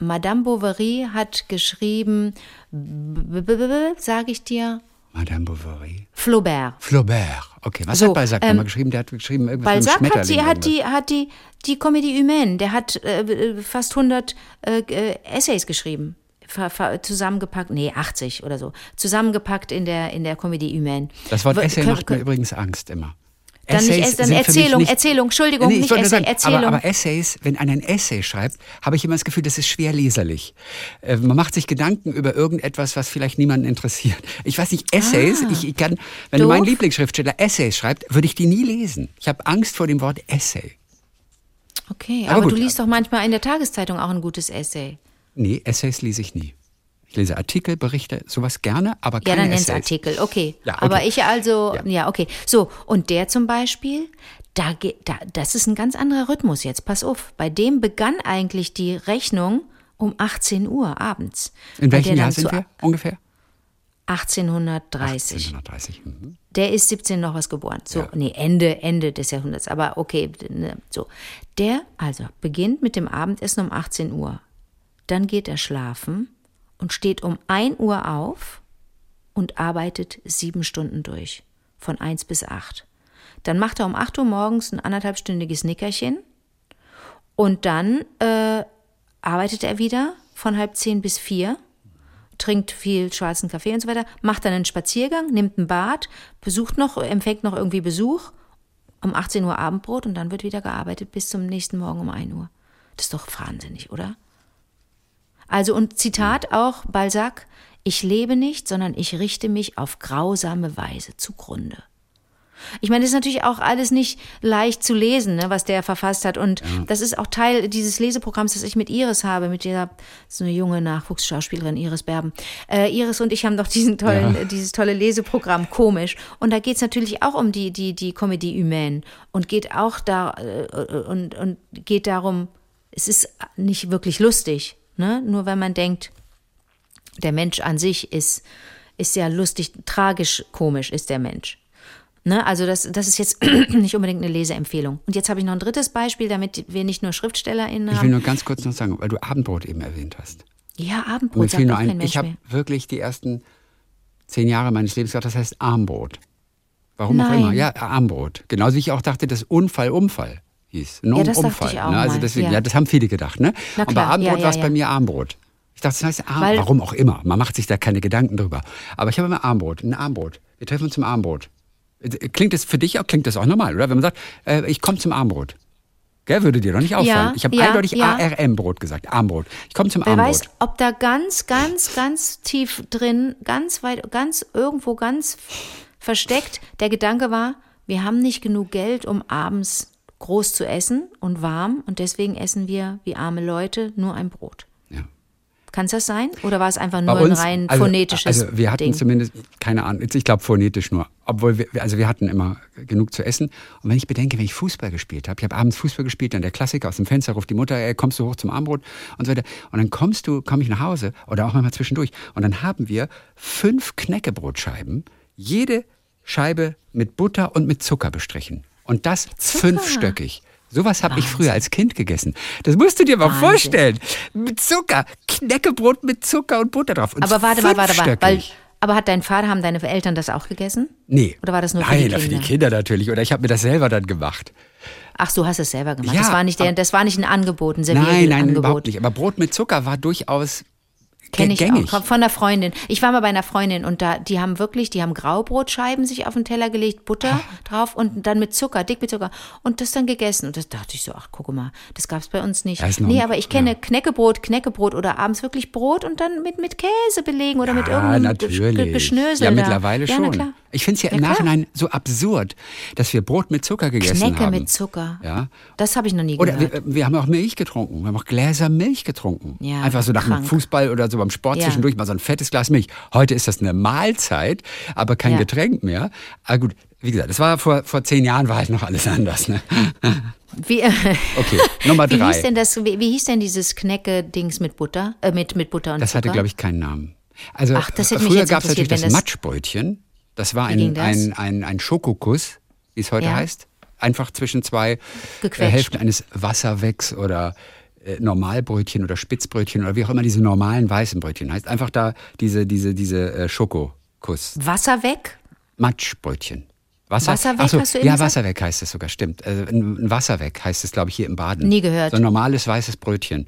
Speaker 3: Madame Bovary hat geschrieben, sage ich dir,
Speaker 2: Madame Bovary.
Speaker 3: Flaubert.
Speaker 2: Flaubert. Okay, was
Speaker 3: So,
Speaker 2: hat Balzac
Speaker 3: ähm,
Speaker 2: nochmal geschrieben? Der hat geschrieben irgendwas mit
Speaker 3: Balzac
Speaker 2: einem
Speaker 3: hat, die, hat, die, hat die, die Comédie Humaine, der hat äh, fast 100 äh, äh, Essays geschrieben. Zusammengepackt, nee, 80 oder so. Zusammengepackt in der, in der Comédie Humaine.
Speaker 2: Das Wort Essay macht mir übrigens Angst immer.
Speaker 3: Dann nicht
Speaker 2: Essays
Speaker 3: Ess- dann
Speaker 2: für mich
Speaker 3: Erzählung,
Speaker 2: nicht-
Speaker 3: Erzählung, Entschuldigung,
Speaker 2: Nee, ich
Speaker 3: nicht Essay,
Speaker 2: sagen,
Speaker 3: Erzählung.
Speaker 2: Aber, aber Essays, wenn einer ein Essay schreibt, habe ich immer das Gefühl, das ist schwer leserlich. Äh, man macht sich Gedanken über irgendetwas, was vielleicht niemanden interessiert. Ich weiß nicht, Essays, ich, ich kann, wenn mein Lieblingsschriftsteller Essays schreibt, würde ich die nie lesen. Ich habe Angst vor dem Wort Essay.
Speaker 3: Okay,
Speaker 2: Aber
Speaker 3: aber, du liest doch manchmal in der Tageszeitung auch ein gutes Essay.
Speaker 2: Nee, Essays lese ich nie. Ich lese Artikel, Berichte, sowas gerne, aber
Speaker 3: Ja,
Speaker 2: keine
Speaker 3: dann nenn's
Speaker 2: Essays.
Speaker 3: Artikel, okay.
Speaker 2: Ja, okay.
Speaker 3: Aber ich also,
Speaker 2: Ja.
Speaker 3: ja. okay. So, und der zum Beispiel, da, da, das ist ein ganz anderer Rhythmus jetzt, pass auf. Bei dem begann eigentlich die Rechnung um 18 Uhr abends.
Speaker 2: In welchem Jahr
Speaker 3: dann
Speaker 2: sind wir ungefähr?
Speaker 3: 1830.
Speaker 2: 1830. Mhm.
Speaker 3: Der ist 17 noch was geboren. So,
Speaker 2: Ja.
Speaker 3: nee, Ende, Ende des Jahrhunderts. Aber okay, ne, so. Der also beginnt mit dem Abendessen um 18 Uhr. Dann geht er schlafen und steht um 1 Uhr auf und arbeitet sieben Stunden durch. Von 1 bis 8. Dann macht er um 8 Uhr morgens ein anderthalbstündiges Nickerchen und dann äh, arbeitet er wieder von halb zehn bis vier trinkt viel schwarzen Kaffee und so weiter, macht dann einen Spaziergang, nimmt ein Bad, besucht noch, empfängt noch irgendwie Besuch, um 18 Uhr Abendbrot und dann wird wieder gearbeitet bis zum nächsten Morgen um 1 Uhr. Das ist doch wahnsinnig, oder? Also und Zitat auch Balzac, ich lebe nicht, sondern ich richte mich auf grausame Weise zugrunde. Ich meine, das ist natürlich auch alles nicht leicht zu lesen, ne, was der verfasst hat. Und das ist auch Teil dieses Leseprogramms, das ich mit Iris habe, mit der so eine junge Nachwuchsschauspielerin Iris Berben. Äh, Iris und ich haben doch diesen tollen,
Speaker 2: Ja.
Speaker 3: dieses tolle Leseprogramm komisch. Und da geht es natürlich auch um die die die Comédie humaine und geht auch da äh, und und geht darum. Es ist nicht wirklich lustig, ne? Nur wenn man denkt, der Mensch an sich ist, ist ja lustig, tragisch komisch ist der Mensch. Ne? Also das, das ist jetzt [CLEARS THROAT] nicht unbedingt eine Leseempfehlung. Und jetzt habe ich noch ein drittes Beispiel, damit wir nicht nur SchriftstellerInnen
Speaker 2: Ich will
Speaker 3: haben.
Speaker 2: nur ganz kurz noch sagen, weil du Abendbrot eben erwähnt hast.
Speaker 3: Ja, Abendbrot sagt
Speaker 2: nur
Speaker 3: auch
Speaker 2: ein, ich habe wirklich die ersten zehn Jahre meines Lebens gedacht, das heißt Armbrot. Warum auch
Speaker 3: Nein.
Speaker 2: immer. Ja, Armbrot. Genauso wie ich auch dachte, dass Unfall, Unfall hieß. Ein
Speaker 3: Ja, das dachte
Speaker 2: Unfall.
Speaker 3: ich auch
Speaker 2: ne? Also deswegen, ja.
Speaker 3: ja.
Speaker 2: das haben viele gedacht. Ne?
Speaker 3: Na
Speaker 2: Und bei
Speaker 3: klar,
Speaker 2: Abendbrot
Speaker 3: ja,
Speaker 2: war es bei mir Armbrot. Ich dachte, das heißt Arm,
Speaker 3: Weil-
Speaker 2: warum auch immer. Man macht sich da keine Gedanken drüber. Aber ich habe immer Armbrot, ein Armbrot. Wir treffen uns zum Armbrot. Klingt das für dich auch, klingt das auch normal, oder? Wenn man sagt, äh, ich komme zum Armbrot. Gell, würde dir doch nicht auffallen.
Speaker 3: Ja,
Speaker 2: ich habe
Speaker 3: ja,
Speaker 2: eindeutig
Speaker 3: ja.
Speaker 2: ARM-Brot gesagt, Armbrot. Ich komme zum
Speaker 3: Wer
Speaker 2: Armbrot.
Speaker 3: weiß, ob da ganz, ganz, ganz tief drin, ganz weit, ganz irgendwo ganz versteckt der Gedanke war, wir haben nicht genug Geld, um abends groß zu essen und warm und deswegen essen wir wie arme Leute nur ein Brot.
Speaker 2: ja.
Speaker 3: Kann es das sein? Oder war es einfach nur ein
Speaker 2: uns,
Speaker 3: rein
Speaker 2: also,
Speaker 3: phonetisches
Speaker 2: Also wir hatten
Speaker 3: Ding?
Speaker 2: zumindest, keine Ahnung, ich glaube phonetisch nur. Obwohl wir, also wir hatten immer genug zu essen. Und wenn ich bedenke, wenn ich Fußball gespielt habe, ich habe abends Fußball gespielt, dann der Klassiker aus dem Fenster ruft die Mutter, ey, kommst du hoch zum Armbrot und so weiter. Und dann kommst du, komme ich nach Hause oder auch manchmal zwischendurch. Und dann haben wir fünf Knäckebrotscheiben, jede Scheibe mit Butter und mit Zucker bestrichen. Und das fünfstöckig. Sowas habe ich früher als Kind gegessen. Das musst du dir mal
Speaker 3: Wahnsinn.
Speaker 2: vorstellen. Mit Zucker. Knäckebrot mit Zucker und Butter drauf. Und
Speaker 3: Aber warte mal, warte mal. Weil, aber hat dein Vater, haben deine Eltern das auch gegessen?
Speaker 2: Nee.
Speaker 3: Oder war das nur für
Speaker 2: Nein,
Speaker 3: die
Speaker 2: für
Speaker 3: Kinder?
Speaker 2: die Kinder natürlich. Oder ich habe mir das selber dann gemacht.
Speaker 3: Ach, du hast es selber gemacht.
Speaker 2: Ja,
Speaker 3: das, war nicht der, das war nicht ein Angebot, ein
Speaker 2: Nein, nein,
Speaker 3: Servierangebot.
Speaker 2: überhaupt nicht. Aber Brot mit Zucker war durchaus
Speaker 3: Kenne ich
Speaker 2: gängig.
Speaker 3: auch. Kommt von einer Freundin. Ich war mal bei einer Freundin und da, die haben wirklich, die haben Graubrotscheiben sich auf den Teller gelegt, Butter drauf und dann mit Zucker, dick mit Zucker und das dann gegessen. Und das dachte ich so, ach guck mal, das gab es bei uns nicht.
Speaker 2: Ja,
Speaker 3: nee,
Speaker 2: ein-
Speaker 3: aber ich kenne
Speaker 2: ja.
Speaker 3: Knäckebrot, Knäckebrot oder abends wirklich Brot und dann mit, mit Käse belegen oder mit
Speaker 2: Ja,
Speaker 3: irgendeinem Ge-
Speaker 2: natürlich.
Speaker 3: Ge Geschnösel.
Speaker 2: Ja,
Speaker 3: da.
Speaker 2: mittlerweile
Speaker 3: ja,
Speaker 2: schon.
Speaker 3: Klar.
Speaker 2: Ich finde es ja im
Speaker 3: Ja.
Speaker 2: Nachhinein so absurd, dass wir Brot mit Zucker gegessen
Speaker 3: Knäcke
Speaker 2: haben.
Speaker 3: mit Zucker.
Speaker 2: Ja.
Speaker 3: Das habe ich noch nie
Speaker 2: Oder
Speaker 3: gehört.
Speaker 2: wir, wir haben auch Milch getrunken. Wir haben auch Gläser Milch getrunken.
Speaker 3: Ja,
Speaker 2: Einfach so nach dem
Speaker 3: krank.
Speaker 2: Fußball oder so beim Sport
Speaker 3: Ja.
Speaker 2: zwischendurch mal so ein fettes Glas Milch. Heute ist das eine Mahlzeit, aber kein
Speaker 3: Ja.
Speaker 2: Getränk mehr. Aber gut, wie gesagt, das war vor, vor zehn Jahren war halt noch alles anders. Ne?
Speaker 3: Wie,
Speaker 2: Okay, Nummer [LAUGHS]
Speaker 3: wie
Speaker 2: drei.
Speaker 3: hieß denn das, wie, wie hieß denn dieses Knäcke-Dings mit Butter, äh, mit, mit Butter und
Speaker 2: Das hatte,
Speaker 3: Zucker?
Speaker 2: glaube ich, keinen Namen. Also
Speaker 3: Ach,
Speaker 2: früher gab es natürlich das
Speaker 3: das-
Speaker 2: Matschbrötchen. Das war
Speaker 3: Wie
Speaker 2: ein,
Speaker 3: das?
Speaker 2: ein, ein, ein Schokokuss, wie es heute
Speaker 3: Ja.
Speaker 2: heißt. Einfach zwischen zwei äh,
Speaker 3: Gequetscht.
Speaker 2: Hälften eines Wasserwecks oder äh, Normalbrötchen oder Spitzbrötchen oder wie auch immer diese normalen weißen Brötchen heißt. Einfach da diese, diese, diese äh, Schokokuss.
Speaker 3: Wasser weg?
Speaker 2: Matschbrötchen. Wasser,
Speaker 3: Wasser weg,
Speaker 2: so,
Speaker 3: hast du eben
Speaker 2: Ja,
Speaker 3: gesagt?
Speaker 2: Wasser weg heißt es sogar, stimmt. Äh, ein Wasser weg heißt es, glaube ich, hier im Baden.
Speaker 3: Nie gehört.
Speaker 2: So ein normales weißes Brötchen.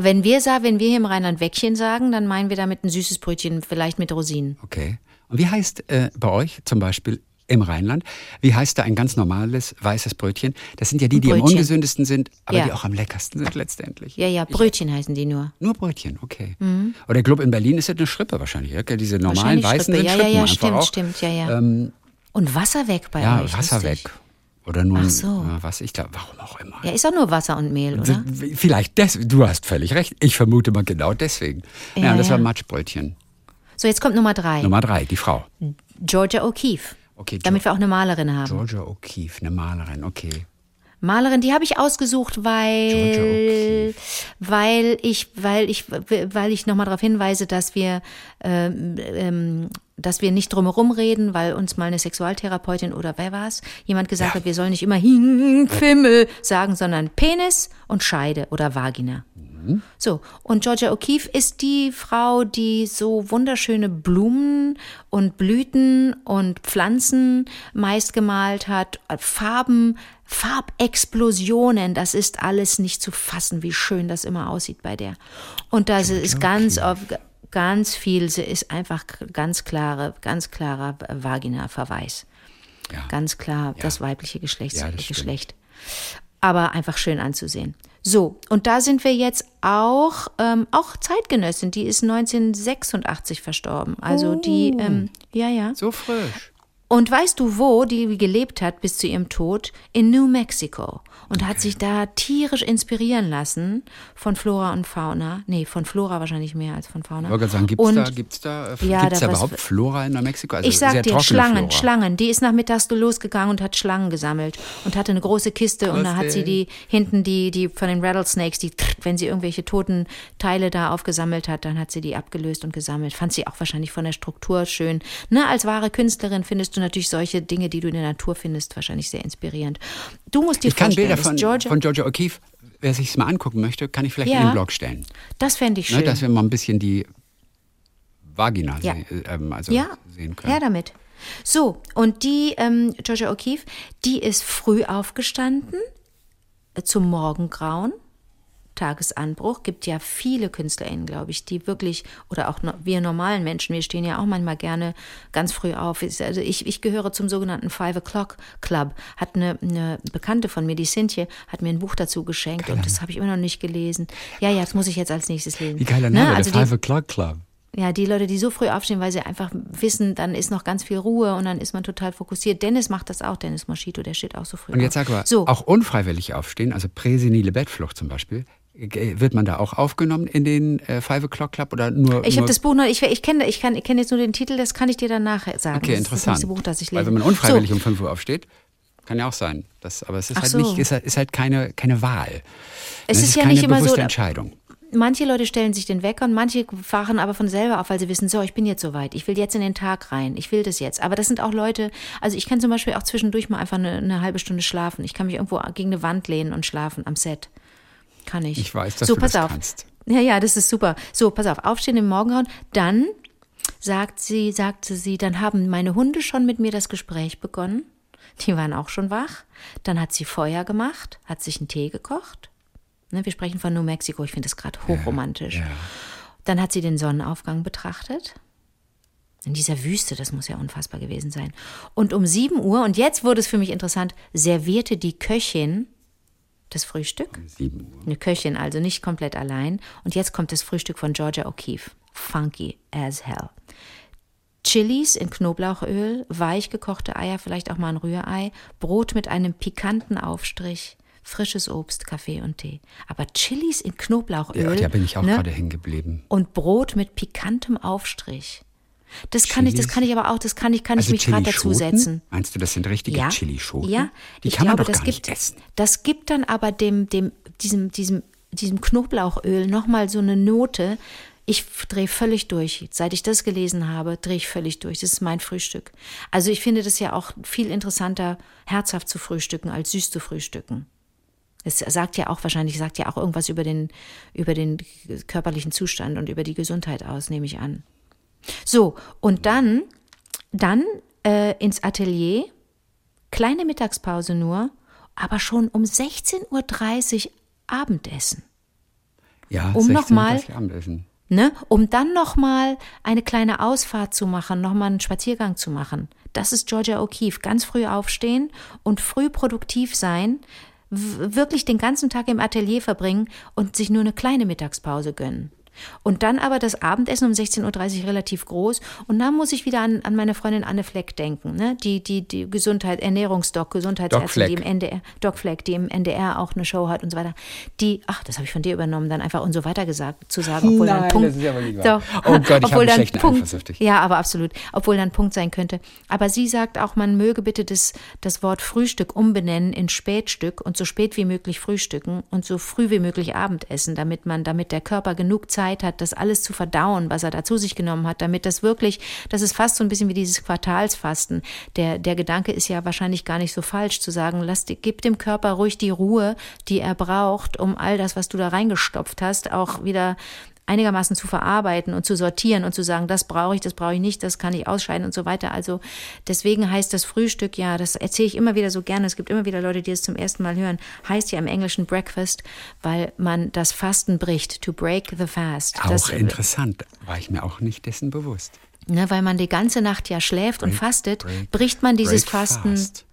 Speaker 3: Wenn wir, wenn wir hier im Rheinland Wäckchen sagen, dann meinen wir damit ein süßes Brötchen, vielleicht mit Rosinen.
Speaker 2: Okay. Und wie heißt äh, bei euch zum Beispiel im Rheinland, wie heißt da ein ganz normales weißes Brötchen? Das sind ja die, die am ungesündesten sind, aber
Speaker 3: Ja.
Speaker 2: die auch am leckersten sind letztendlich.
Speaker 3: Ja, ja, Brötchen heißen die nur.
Speaker 2: Nur Brötchen, okay. Oder ich glaube, in Berlin ist das eine Schrippe wahrscheinlich. Ja? Diese normalen
Speaker 3: Mhm.
Speaker 2: Weißen
Speaker 3: Schrippe.
Speaker 2: sind
Speaker 3: Ja,
Speaker 2: Schrippen
Speaker 3: ja, ja, stimmt,
Speaker 2: auch.
Speaker 3: stimmt, ja, ja.
Speaker 2: Ähm,
Speaker 3: Und Wasser weg bei
Speaker 2: ja,
Speaker 3: euch.
Speaker 2: Wasser
Speaker 3: lustig.
Speaker 2: weg. Oder nur,
Speaker 3: Ach so.
Speaker 2: ja, was ich glaube, warum auch immer.
Speaker 3: Ja, ist auch nur Wasser und Mehl, oder?
Speaker 2: Vielleicht des, du hast völlig recht. Ich vermute mal genau deswegen. Ja,
Speaker 3: Ja,
Speaker 2: das
Speaker 3: ja.
Speaker 2: war Matschbrötchen.
Speaker 3: So, jetzt kommt Nummer drei.
Speaker 2: Nummer drei, die Frau.
Speaker 3: Georgia O'Keeffe.
Speaker 2: Okay,
Speaker 3: Damit wir auch eine Malerin haben.
Speaker 2: Georgia O'Keeffe, eine Malerin, okay.
Speaker 3: Malerin, die habe ich ausgesucht, weil, weil ich, weil ich, weil ich nochmal darauf hinweise, dass wir, ähm, ähm, dass wir nicht drumherum reden, weil uns mal eine Sexualtherapeutin oder wer war's, jemand gesagt
Speaker 2: Ja.
Speaker 3: hat, wir sollen nicht immer Hin- sagen, sondern Penis und Scheide oder Vagina. So, und Georgia O'Keeffe ist die Frau, die so wunderschöne Blumen und Blüten und Pflanzen meist gemalt hat, Farben, Farbexplosionen, das ist alles nicht zu fassen, wie schön das immer aussieht bei der. Und das ist ganz oft, ganz viel, sie ist einfach ganz klare, ganz klarer Vagina-Verweis.
Speaker 2: Ja.
Speaker 3: Ganz klar das weibliche Geschlechts
Speaker 2: Ja, das stimmt.
Speaker 3: Geschlecht. Aber einfach schön anzusehen. So, und da sind wir jetzt auch, ähm, auch Zeitgenössin, die ist 1986 verstorben. Also die,
Speaker 2: Oh.
Speaker 3: ähm, ja, ja.
Speaker 2: So frisch.
Speaker 3: Und weißt du, wo die gelebt hat bis zu ihrem Tod? In New Mexico. Und hat sich da tierisch inspirieren lassen von Flora und Fauna. Nee, von Flora wahrscheinlich mehr als von Fauna.
Speaker 2: Ich wollte sagen, gibt es
Speaker 3: Und-
Speaker 2: da, gibt's da, äh,
Speaker 3: Ja,
Speaker 2: gibt's da
Speaker 3: da
Speaker 2: überhaupt Flora in New Mexico? Also
Speaker 3: ich sag dir, Schlangen,
Speaker 2: Flora.
Speaker 3: Schlangen. Die ist nachmittags losgegangen und hat Schlangen gesammelt und hatte eine große Kiste und da hat sie die hinten die die von den Rattlesnakes, die wenn sie irgendwelche toten Teile da aufgesammelt hat, dann hat sie die abgelöst und gesammelt. Fand sie auch wahrscheinlich von der Struktur schön. Ne, als wahre Künstlerin findest du natürlich solche Dinge, die du in der Natur findest, wahrscheinlich sehr inspirierend. Du musst dir
Speaker 2: Ich kann Bilder von
Speaker 3: Georgia,
Speaker 2: von Georgia O'Keeffe, wer sich mal angucken möchte, kann ich vielleicht
Speaker 3: Ja.
Speaker 2: in den Blog stellen.
Speaker 3: das fände ich
Speaker 2: Ne,
Speaker 3: schön.
Speaker 2: dass wir mal ein bisschen die Vagina
Speaker 3: Ja.
Speaker 2: se ähm, also
Speaker 3: ja,
Speaker 2: sehen können.
Speaker 3: Ja, damit. So, und die ähm, Georgia O'Keeffe, die ist früh aufgestanden äh, zum Morgengrauen. Tagesanbruch. Gibt ja viele KünstlerInnen, glaube ich, die wirklich, oder auch wir normalen Menschen, wir stehen ja auch manchmal gerne ganz früh auf. Also ich, ich gehöre zum sogenannten Five O'Clock Club. Hat eine, eine Bekannte von mir, die Cynthia, hat mir ein Buch dazu geschenkt und das habe ich immer noch nicht gelesen. Ja, ja, das muss ich jetzt als nächstes lesen.
Speaker 2: Wie geiler
Speaker 3: Ne,
Speaker 2: Name,
Speaker 3: also
Speaker 2: der Five O'Clock Club.
Speaker 3: ja, die Leute, die so früh aufstehen, weil sie einfach wissen, dann ist noch ganz viel Ruhe und dann ist man total fokussiert. Dennis macht das auch, Dennis Moschito, der steht auch so früh
Speaker 2: Und jetzt
Speaker 3: auf.
Speaker 2: sag mal,
Speaker 3: so,
Speaker 2: auch unfreiwillig aufstehen, also präsenile Bettflucht zum Beispiel, wird man da auch aufgenommen in den äh, Five O'Clock Club oder nur?
Speaker 3: ich habe das Buch noch, ich, ich kenne ich kann, ich kenn jetzt nur den Titel, das kann ich dir danach sagen.
Speaker 2: Okay,
Speaker 3: das
Speaker 2: interessant.
Speaker 3: ist das Buch, das ich lese.
Speaker 2: Weil wenn man unfreiwillig
Speaker 3: so,
Speaker 2: um 5 Uhr aufsteht, kann ja auch sein. Das, aber es ist
Speaker 3: Ach
Speaker 2: halt
Speaker 3: so.
Speaker 2: nicht, ist ist halt keine, keine Wahl.
Speaker 3: Es
Speaker 2: Es
Speaker 3: ist ja
Speaker 2: keine
Speaker 3: nicht immer so,
Speaker 2: bewusste
Speaker 3: da-
Speaker 2: Entscheidung.
Speaker 3: manche Leute stellen sich den Wecker und manche wachen aber von selber auf, weil sie wissen, so, ich bin jetzt soweit, ich will jetzt in den Tag rein, ich will das jetzt. Aber das sind auch Leute, also ich kann zum Beispiel auch zwischendurch mal einfach eine, eine halbe Stunde schlafen. Ich kann mich irgendwo gegen eine Wand lehnen und schlafen am Set. Kann ich.
Speaker 2: Ich weiß, dass
Speaker 3: so,
Speaker 2: du
Speaker 3: pass
Speaker 2: das
Speaker 3: auf.
Speaker 2: kannst.
Speaker 3: Ja, ja, das ist super. So, pass auf, aufstehen im Morgengrauen. Dann sagt sie, sagte sie, dann haben meine Hunde schon mit mir das Gespräch begonnen. Die waren auch schon wach. Dann hat sie Feuer gemacht, hat sich einen Tee gekocht. Ne, wir sprechen von New Mexico, ich finde das gerade hochromantisch.
Speaker 2: Ja.
Speaker 3: Dann hat sie den Sonnenaufgang betrachtet. In dieser Wüste, das muss ja unfassbar gewesen sein. Und um 7 Uhr, und jetzt wurde es für mich interessant, servierte die Köchin das Frühstück.
Speaker 2: 7 Uhr.
Speaker 3: Eine Köchin, also nicht komplett allein. Und jetzt kommt das Frühstück von Georgia O'Keeffe. Funky as hell. Chilis in Knoblauchöl, weich gekochte Eier, vielleicht auch mal ein Rührei, Brot mit einem pikanten Aufstrich, frisches Obst, Kaffee und Tee. Aber Chilis in Knoblauchöl
Speaker 2: Ja, da bin ich auch
Speaker 3: ne?
Speaker 2: gerade hängen geblieben.
Speaker 3: und Brot mit pikantem Aufstrich. Das kann ich, das
Speaker 2: Chilis?
Speaker 3: kann ich aber auch, das kann ich, kann ich
Speaker 2: Also
Speaker 3: mich gerade dazu setzen.
Speaker 2: Meinst du, das sind richtige
Speaker 3: Ja,
Speaker 2: Chilischoten?
Speaker 3: ja.
Speaker 2: Die
Speaker 3: ich
Speaker 2: kann man
Speaker 3: glaube,
Speaker 2: doch
Speaker 3: das
Speaker 2: gar
Speaker 3: gibt,
Speaker 2: nicht essen.
Speaker 3: Das gibt dann aber dem, dem, diesem, diesem, diesem Knoblauchöl nochmal so eine Note. Ich drehe völlig durch. Seit ich das gelesen habe, drehe ich völlig durch. Das ist mein Frühstück. Also ich finde das ja auch viel interessanter, herzhaft zu frühstücken, als süß zu frühstücken. Es sagt ja auch wahrscheinlich, sagt ja auch irgendwas über den, über den körperlichen Zustand und über die Gesundheit aus, nehme ich an. So, und dann, dann äh, ins Atelier, kleine Mittagspause nur, aber schon um 16.30 Uhr Abendessen.
Speaker 2: Ja,
Speaker 3: um noch
Speaker 2: 16
Speaker 3: mal-
Speaker 2: Uhr Abendessen.
Speaker 3: Ne? Um dann nochmal eine kleine Ausfahrt zu machen, nochmal einen Spaziergang zu machen. Das ist Georgia O'Keeffe. Ganz früh aufstehen und früh produktiv sein, wirklich den ganzen Tag im Atelier verbringen und sich nur eine kleine Mittagspause gönnen. Und dann aber das Abendessen um 16.30 Uhr relativ groß. Und dann muss ich wieder an, an meine Freundin Anne Fleck denken, ne? die, die, die Gesundheit, Ernährungsdoc, Gesundheitsärztin, die im NDR, Doc Fleck, die im NDR auch eine Show hat und so weiter. Die, ach, das habe ich von dir übernommen, dann einfach und so weiter gesagt, zu sagen, obwohl dann
Speaker 2: Nein,
Speaker 3: Punkt.
Speaker 2: das ist aber wahr.
Speaker 3: Doch.
Speaker 2: Oh Gott, ich habe
Speaker 3: obwohl dann Punkt. Ja, aber absolut. Obwohl dann Punkt sein könnte. Aber sie sagt auch, man möge bitte das, das Wort Frühstück umbenennen in Spätstück und so spät wie möglich frühstücken und so früh wie möglich Abendessen, damit man, damit der Körper genug Zeit hat, das alles zu verdauen, was er da zu sich genommen hat, damit das wirklich, das ist fast so ein bisschen wie dieses Quartalsfasten. Der, der Gedanke ist ja wahrscheinlich gar nicht so falsch zu sagen, lass, gib dem Körper ruhig die Ruhe, die er braucht, um all das, was du da reingestopft hast, auch wieder einigermaßen zu verarbeiten und zu sortieren und zu sagen, das brauche ich, das brauche ich nicht, das kann ich ausscheiden und so weiter. Also deswegen heißt das Frühstück ja, das erzähle ich immer wieder so gerne, es gibt immer wieder Leute, die es zum ersten Mal hören, heißt ja im Englischen Breakfast, weil man das Fasten bricht, to break the fast.
Speaker 2: Auch
Speaker 3: das,
Speaker 2: interessant. War ich mir auch nicht dessen bewusst.
Speaker 3: ne, weil man die ganze Nacht ja schläft und
Speaker 2: Break,
Speaker 3: fastet,
Speaker 2: break,
Speaker 3: bricht man dieses Fasten,
Speaker 2: fast.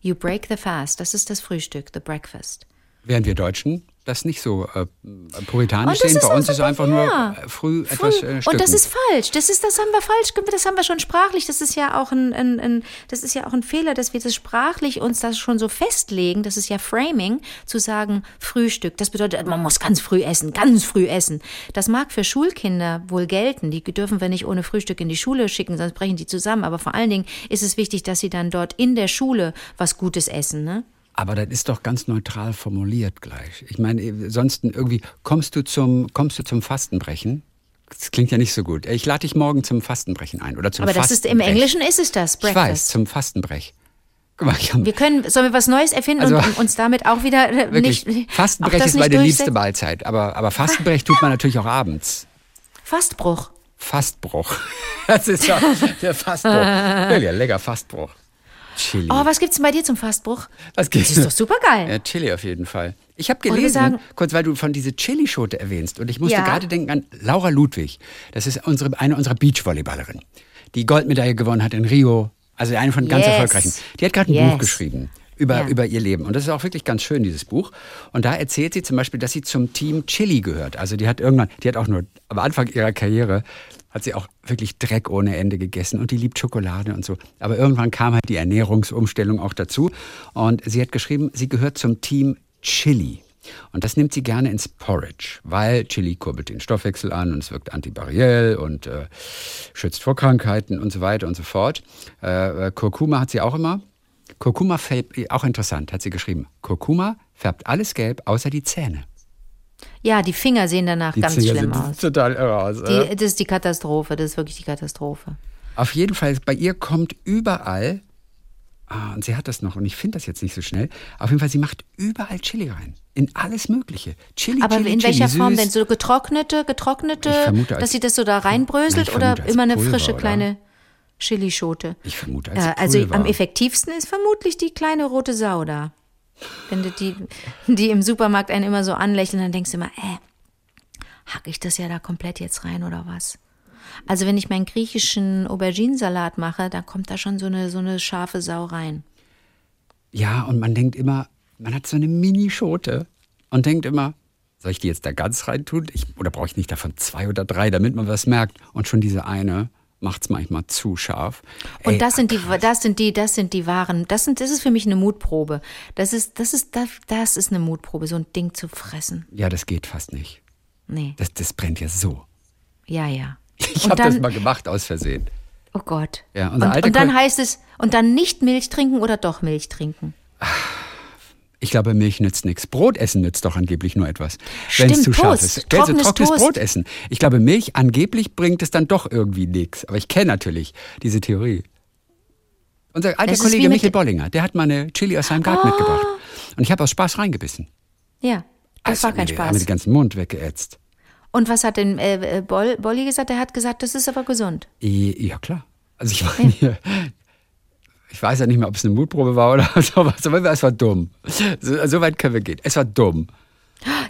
Speaker 3: you break the fast, das ist das Frühstück, the breakfast.
Speaker 2: Während wir Deutschen das nicht so äh, puritanisch sehen. Bei uns ist einfach
Speaker 3: ja.
Speaker 2: nur äh, früh, etwas
Speaker 3: Früh.
Speaker 2: äh,
Speaker 3: Und das ist falsch. Das ist, das haben wir falsch. Das haben wir schon sprachlich. Das ist ja auch ein, ein, ein, das ist ja auch ein Fehler, dass wir das sprachlich uns das schon so festlegen. Das ist ja Framing, zu sagen Frühstück. Das bedeutet, man muss ganz früh essen, ganz früh essen. Das mag für Schulkinder wohl gelten. Die dürfen wir nicht ohne Frühstück in die Schule schicken, sonst brechen die zusammen. Aber vor allen Dingen ist es wichtig, dass sie dann dort in der Schule was Gutes essen. Ne?
Speaker 2: Aber das ist doch ganz neutral formuliert gleich. Ich meine, äh, sonst irgendwie kommst du zum kommst du zum Fastenbrechen. Das klingt ja nicht so gut. Ich lade dich morgen zum Fastenbrechen ein oder zum
Speaker 3: Aber das ist im. Englischen ist es das.
Speaker 2: Ich weiß,
Speaker 3: Breakfast.
Speaker 2: zum Fastenbrech. Guck mal,
Speaker 3: Wir können, sollen wir was Neues erfinden
Speaker 2: Also,
Speaker 3: und uns damit auch wieder äh, [LAUGHS]
Speaker 2: wirklich,
Speaker 3: nicht.
Speaker 2: Fastenbrech ist
Speaker 3: nicht
Speaker 2: meine liebste? Mahlzeit. Aber, aber Fastenbrech tut man natürlich auch abends.
Speaker 3: Fastbruch.
Speaker 2: Fastbruch. [LAUGHS] Das ist doch der Fastbruch. [LAUGHS] Ja, lecker Fastbruch. Chili.
Speaker 3: Oh, was gibt's denn bei dir zum Fastbruch?
Speaker 2: Was gibt's?
Speaker 3: Das ist doch super geil.
Speaker 2: Ja, Chili auf jeden Fall. Ich habe gelesen,
Speaker 3: sagen-
Speaker 2: kurz weil du von dieser Chili-Schote erwähnst, und ich musste
Speaker 3: Ja.
Speaker 2: gerade denken an Laura Ludwig. Das ist unsere, eine unserer Beachvolleyballerinnen, die Goldmedaille gewonnen hat in Rio. Also eine von ganz
Speaker 3: Yes.
Speaker 2: erfolgreichen. Die hat gerade ein
Speaker 3: Yes.
Speaker 2: Buch geschrieben über,
Speaker 3: Ja.
Speaker 2: über ihr Leben. Und das ist auch wirklich ganz schön, dieses Buch. Und da erzählt sie zum Beispiel, dass sie zum Team Chili gehört. Also die hat irgendwann, die hat auch nur am Anfang ihrer Karriere hat sie auch wirklich Dreck ohne Ende gegessen und die liebt Schokolade und so. Aber irgendwann kam halt die Ernährungsumstellung auch dazu und sie hat geschrieben, sie gehört zum Team Chili. Und das nimmt sie gerne ins Porridge, weil Chili kurbelt den Stoffwechsel an und es wirkt antibakteriell und äh, schützt vor Krankheiten und so weiter und so fort. Äh, äh, Kurkuma hat sie auch immer. Kurkuma färbt, auch interessant, hat sie geschrieben. Kurkuma färbt alles gelb, außer die Zähne.
Speaker 3: Ja, die Finger sehen danach
Speaker 2: Die
Speaker 3: ganz
Speaker 2: Finger
Speaker 3: schlimm aus.
Speaker 2: total irre aus.
Speaker 3: Die, das ist die Katastrophe, das ist wirklich die Katastrophe.
Speaker 2: Auf jeden Fall, bei ihr kommt überall, ah, und sie hat das noch, und ich finde das jetzt nicht so schnell, auf jeden Fall, sie macht überall Chili rein. In alles Mögliche. Chili,
Speaker 3: Aber
Speaker 2: Chili,
Speaker 3: in
Speaker 2: Chili,
Speaker 3: welcher
Speaker 2: süß.
Speaker 3: Form denn? So getrocknete, getrocknete,
Speaker 2: vermute
Speaker 3: dass sie das so da reinbröselt oder immer eine
Speaker 2: Pulver,
Speaker 3: frische
Speaker 2: oder?
Speaker 3: kleine Chilischote?
Speaker 2: Ich vermute als
Speaker 3: Äh, also
Speaker 2: Pulver.
Speaker 3: am effektivsten ist vermutlich die kleine rote Sau da. Wenn du die, die im Supermarkt einen immer so anlächeln, dann denkst du immer, äh, hack ich das ja da komplett jetzt rein oder was? Also wenn ich meinen griechischen Auberginensalat mache, dann kommt da schon so eine, so eine scharfe Sau rein.
Speaker 2: Ja, und man denkt immer, man hat so eine Mini-Schote und denkt immer, soll ich die jetzt da ganz rein tun? Ich, oder brauche ich nicht davon zwei oder drei, damit man was merkt? Und schon diese eine macht es manchmal zu scharf.
Speaker 3: Und
Speaker 2: Ey,
Speaker 3: das sind die, das sind die, das sind die wahren, das sind, das ist für mich eine Mutprobe. Das ist, das ist, das, das ist eine Mutprobe, so ein Ding zu fressen.
Speaker 2: Ja, das geht fast nicht.
Speaker 3: Nee,
Speaker 2: Das, das brennt ja so.
Speaker 3: ja, ja. [LAUGHS]
Speaker 2: Ich habe das mal gemacht aus Versehen.
Speaker 3: Oh Gott.
Speaker 2: Ja,
Speaker 3: und, und dann heißt es, und dann nicht Milch trinken oder doch Milch trinken. [SIGHS]
Speaker 2: Ich glaube, Milch nützt nichts. Brot essen nützt doch angeblich nur etwas. Wenn es zu scharf
Speaker 3: Toast.
Speaker 2: ist. Gell, so
Speaker 3: Trockenes
Speaker 2: trockenes
Speaker 3: Toast.
Speaker 2: Brot essen. Ich glaube, Milch angeblich bringt es dann doch irgendwie nichts. Aber ich kenne natürlich diese Theorie. Unser alter
Speaker 3: Das
Speaker 2: Kollege Michael Bollinger, der hat mal eine Chili aus seinem Garten mitgebracht. Und ich habe aus Spaß reingebissen.
Speaker 3: Ja, das
Speaker 2: Also,
Speaker 3: war kein
Speaker 2: mir- Haben mir
Speaker 3: Spaß.
Speaker 2: den ganzen Mund weggeätzt.
Speaker 3: Und was hat denn äh, äh, Boll, Bolli gesagt? Er hat gesagt, das ist aber gesund.
Speaker 2: Ja, klar. Also ich meine, ich weiß ja nicht mehr, ob es eine Mutprobe war oder [LAUGHS] sowas, aber es war dumm. So, so weit können wir gehen. Es war dumm.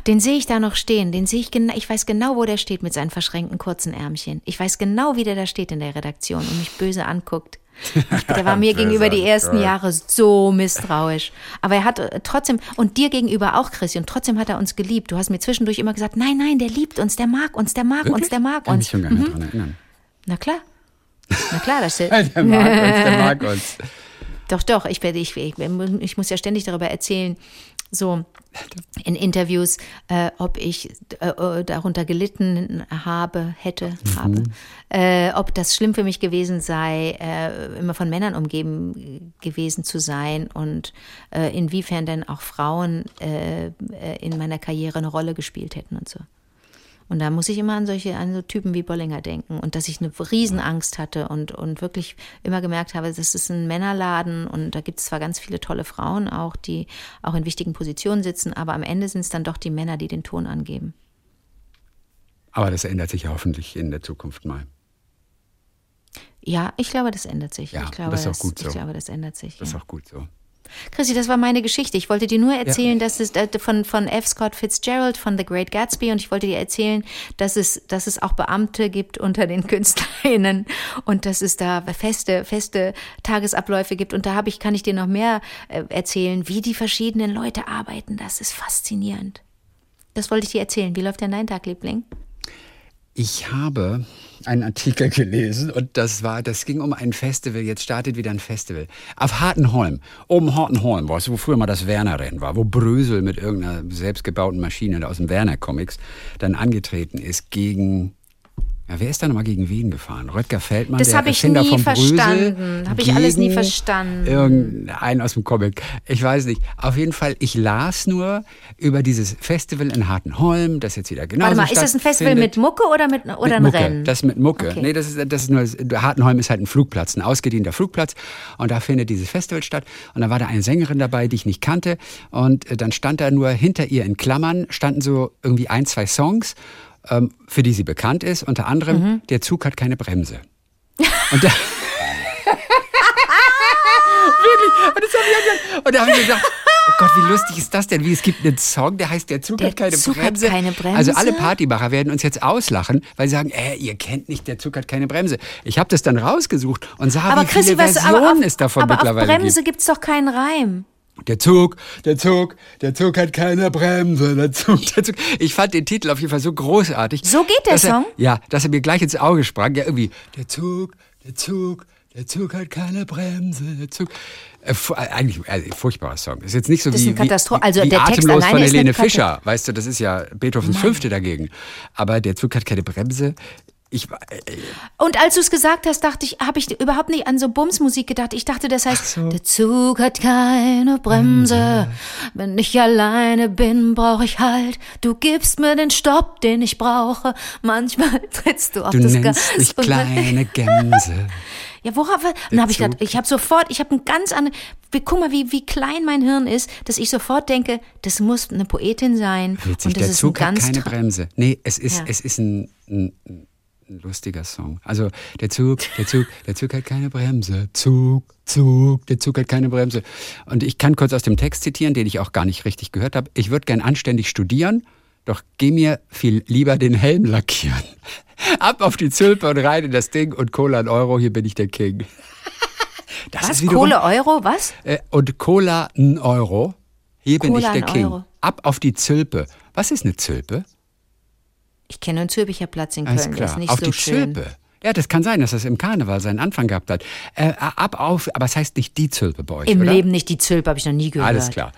Speaker 3: Den sehe ich da noch stehen. Den sehe ich genau. Ich weiß genau, wo der steht mit seinen verschränkten kurzen Ärmchen. Ich weiß genau, wie der da steht in der Redaktion und mich böse anguckt. [LAUGHS] Der war mir gegenüber die ersten. Jahre so misstrauisch. Aber er hat äh, trotzdem, und dir gegenüber auch, Chrissy, und trotzdem hat er uns geliebt. Du hast mir zwischendurch immer gesagt, nein, nein, der liebt uns, der mag uns, der mag uns, der mag
Speaker 2: Kann mich
Speaker 3: uns.
Speaker 2: schon gar nicht dran erinnern.
Speaker 3: Na klar. Na klar, das ist, [LAUGHS]
Speaker 2: Der mag uns, der mag [LAUGHS] uns.
Speaker 3: Doch, doch, ich werde, ich, ich, ich muss ja ständig darüber erzählen, so in Interviews, äh, ob ich äh, äh, darunter gelitten habe, hätte, habe, äh, ob das schlimm für mich gewesen sei, äh, immer von Männern umgeben gewesen zu sein und äh, inwiefern denn auch Frauen in meiner Karriere eine Rolle gespielt hätten und so. Und da muss ich immer an solche, an so Typen wie Bollinger denken und dass ich eine Riesenangst hatte und, und wirklich immer gemerkt habe, das ist ein Männerladen und da gibt es zwar ganz viele tolle Frauen auch, die auch in wichtigen Positionen sitzen, aber am Ende sind es dann doch die Männer, die den Ton angeben.
Speaker 2: Aber das ändert sich ja hoffentlich in der Zukunft mal.
Speaker 3: Ja, ich glaube, das ändert sich.
Speaker 2: Ja,
Speaker 3: ich glaube,
Speaker 2: das ist auch gut so.
Speaker 3: Ich glaube, das ändert sich.
Speaker 2: Das ist
Speaker 3: ja.
Speaker 2: auch gut so.
Speaker 3: Chrissy, das war meine Geschichte. Ich wollte dir nur erzählen, dass es äh, von, von F. Scott Fitzgerald von The Great Gatsby und ich wollte dir erzählen, dass es, dass es auch Beamte gibt unter den [LAUGHS] KünstlerInnen und dass es da feste, feste Tagesabläufe gibt. Und da habe ich, kann ich dir noch mehr äh, erzählen, wie die verschiedenen Leute arbeiten. Das ist faszinierend. Das wollte ich dir erzählen. Wie läuft denn dein Tag, Liebling?
Speaker 2: Ich habe einen Artikel gelesen und das war, das ging um ein Festival. Jetzt startet wieder ein Festival. Auf Hartenholm. Oben Hartenholm, weißt du, wo früher mal das Werner-Rennen war, wo Brösel mit irgendeiner selbstgebauten Maschine aus dem Werner-Comics dann angetreten ist gegen. Ja, wer ist da nochmal gegen wen gefahren? Röttger Feldmann,
Speaker 3: Das
Speaker 2: der
Speaker 3: hab ich
Speaker 2: Erfinder
Speaker 3: nie
Speaker 2: von
Speaker 3: verstanden.
Speaker 2: Brösel.
Speaker 3: Hab ich alles nie verstanden.
Speaker 2: Irgendeinen aus dem Comic. Ich weiß nicht. Auf jeden Fall, ich las nur über dieses Festival in Hartenholm, das jetzt wieder genau
Speaker 3: Warte mal, ist das ein Festival mit Mucke oder mit oder
Speaker 2: mit
Speaker 3: ein
Speaker 2: Mucke.
Speaker 3: Rennen?
Speaker 2: Das mit Mucke.
Speaker 3: Okay.
Speaker 2: Nee, das ist, das ist nur, Hartenholm ist halt ein Flugplatz, ein ausgedienter Flugplatz. Und da findet dieses Festival statt. Und da war da eine Sängerin dabei, die ich nicht kannte. Und äh, dann stand da nur hinter ihr in Klammern, standen so irgendwie ein, zwei Songs, für die sie bekannt ist. Unter anderem,
Speaker 3: Mhm.
Speaker 2: der Zug hat keine Bremse. Und da, [LAUGHS] Wirklich. Und, das hab ich und da habe ich mir gedacht, oh Gott, wie lustig ist das denn? Wie es gibt einen Song, der heißt Der Zug
Speaker 3: Der
Speaker 2: hat keine
Speaker 3: Zug hat
Speaker 2: Bremse.
Speaker 3: keine Bremse?
Speaker 2: Also alle Partymacher werden uns jetzt auslachen, weil sie sagen, äh, ihr kennt nicht, der Zug hat keine Bremse. Ich habe das dann rausgesucht und sah,
Speaker 3: aber
Speaker 2: wie viele
Speaker 3: Chrissy, weißt du,
Speaker 2: Versionen
Speaker 3: aber auf,
Speaker 2: es davon
Speaker 3: aber auf
Speaker 2: mittlerweile
Speaker 3: Bremse
Speaker 2: gibt.
Speaker 3: gibt's doch keinen Reim.
Speaker 2: Der Zug, der Zug, der Zug hat keine Bremse, der Zug, der Zug. Ich fand den Titel auf jeden Fall so großartig.
Speaker 3: So geht der
Speaker 2: dass er,
Speaker 3: Song?
Speaker 2: Ja, dass er mir gleich ins Auge sprang. Ja, irgendwie, der Zug, der Zug, der Zug hat keine Bremse, der Zug. Äh, äh, eigentlich äh, furchtbarer Song. Ist jetzt nicht so
Speaker 3: Das ist
Speaker 2: wie,
Speaker 3: eine Katastrophe.
Speaker 2: wie,
Speaker 3: Also
Speaker 2: wie
Speaker 3: der Text
Speaker 2: Atemlos
Speaker 3: alleine
Speaker 2: von Helene. Fischer. Weißt du, das ist ja Beethovens Fünfte dagegen. Aber der Zug hat keine Bremse. Ich, äh,
Speaker 3: Und als du es gesagt hast, dachte ich, habe ich überhaupt nicht an so Bumsmusik gedacht. Ich dachte, das heißt,
Speaker 2: so.
Speaker 3: der Zug hat keine Bremse. Wenn ich alleine bin, brauche ich Halt. Du gibst mir den Stopp, den ich brauche. Manchmal [LAUGHS] trittst du auf
Speaker 2: du
Speaker 3: das
Speaker 2: nennst
Speaker 3: Gas.
Speaker 2: mich
Speaker 3: und-
Speaker 2: kleine Gänse.
Speaker 3: Ja, worauf? Dann habe ich gedacht, ich habe sofort, ich habe ein ganz anderes. Guck mal, wie, wie klein mein Hirn ist, dass ich sofort denke, das muss eine Poetin sein.
Speaker 2: Witzig,
Speaker 3: und das
Speaker 2: der
Speaker 3: ist
Speaker 2: Zug
Speaker 3: ein
Speaker 2: hat
Speaker 3: ganz
Speaker 2: keine
Speaker 3: tra-
Speaker 2: Bremse. Nee, es ist,
Speaker 3: Ja.
Speaker 2: es ist ein, ein, ein lustiger Song. Also der Zug, der Zug, der Zug hat keine Bremse. Zug, Zug, der Zug hat keine Bremse. Und ich kann kurz aus dem Text zitieren, den ich auch gar nicht richtig gehört habe. Ich würde gern anständig studieren, doch geh mir viel lieber den Helm lackieren. [LAUGHS] Ab auf die Zülpe und rein in das Ding und Cola ein Euro, hier bin ich der King. [LAUGHS] Das
Speaker 3: Was?
Speaker 2: ist wiederum-
Speaker 3: Kohle, Euro? Was?
Speaker 2: äh, und Cola ein Euro. Hier bin
Speaker 3: Cola
Speaker 2: ich der King.
Speaker 3: Euro.
Speaker 2: Ab auf die Zülpe. Was ist eine Zülpe?
Speaker 3: Ich kenne einen Zülpicher Platz in
Speaker 2: Alles
Speaker 3: Köln,
Speaker 2: klar.
Speaker 3: das ist nicht
Speaker 2: auf
Speaker 3: so
Speaker 2: die
Speaker 3: schön.
Speaker 2: Zülpe. Ja, das kann sein, dass das im Karneval seinen Anfang gehabt hat. Äh, ab auf, aber es heißt nicht die Zülpe bei euch,
Speaker 3: Im
Speaker 2: oder?
Speaker 3: Leben nicht die Zülpe, habe ich noch nie gehört.
Speaker 2: Alles klar.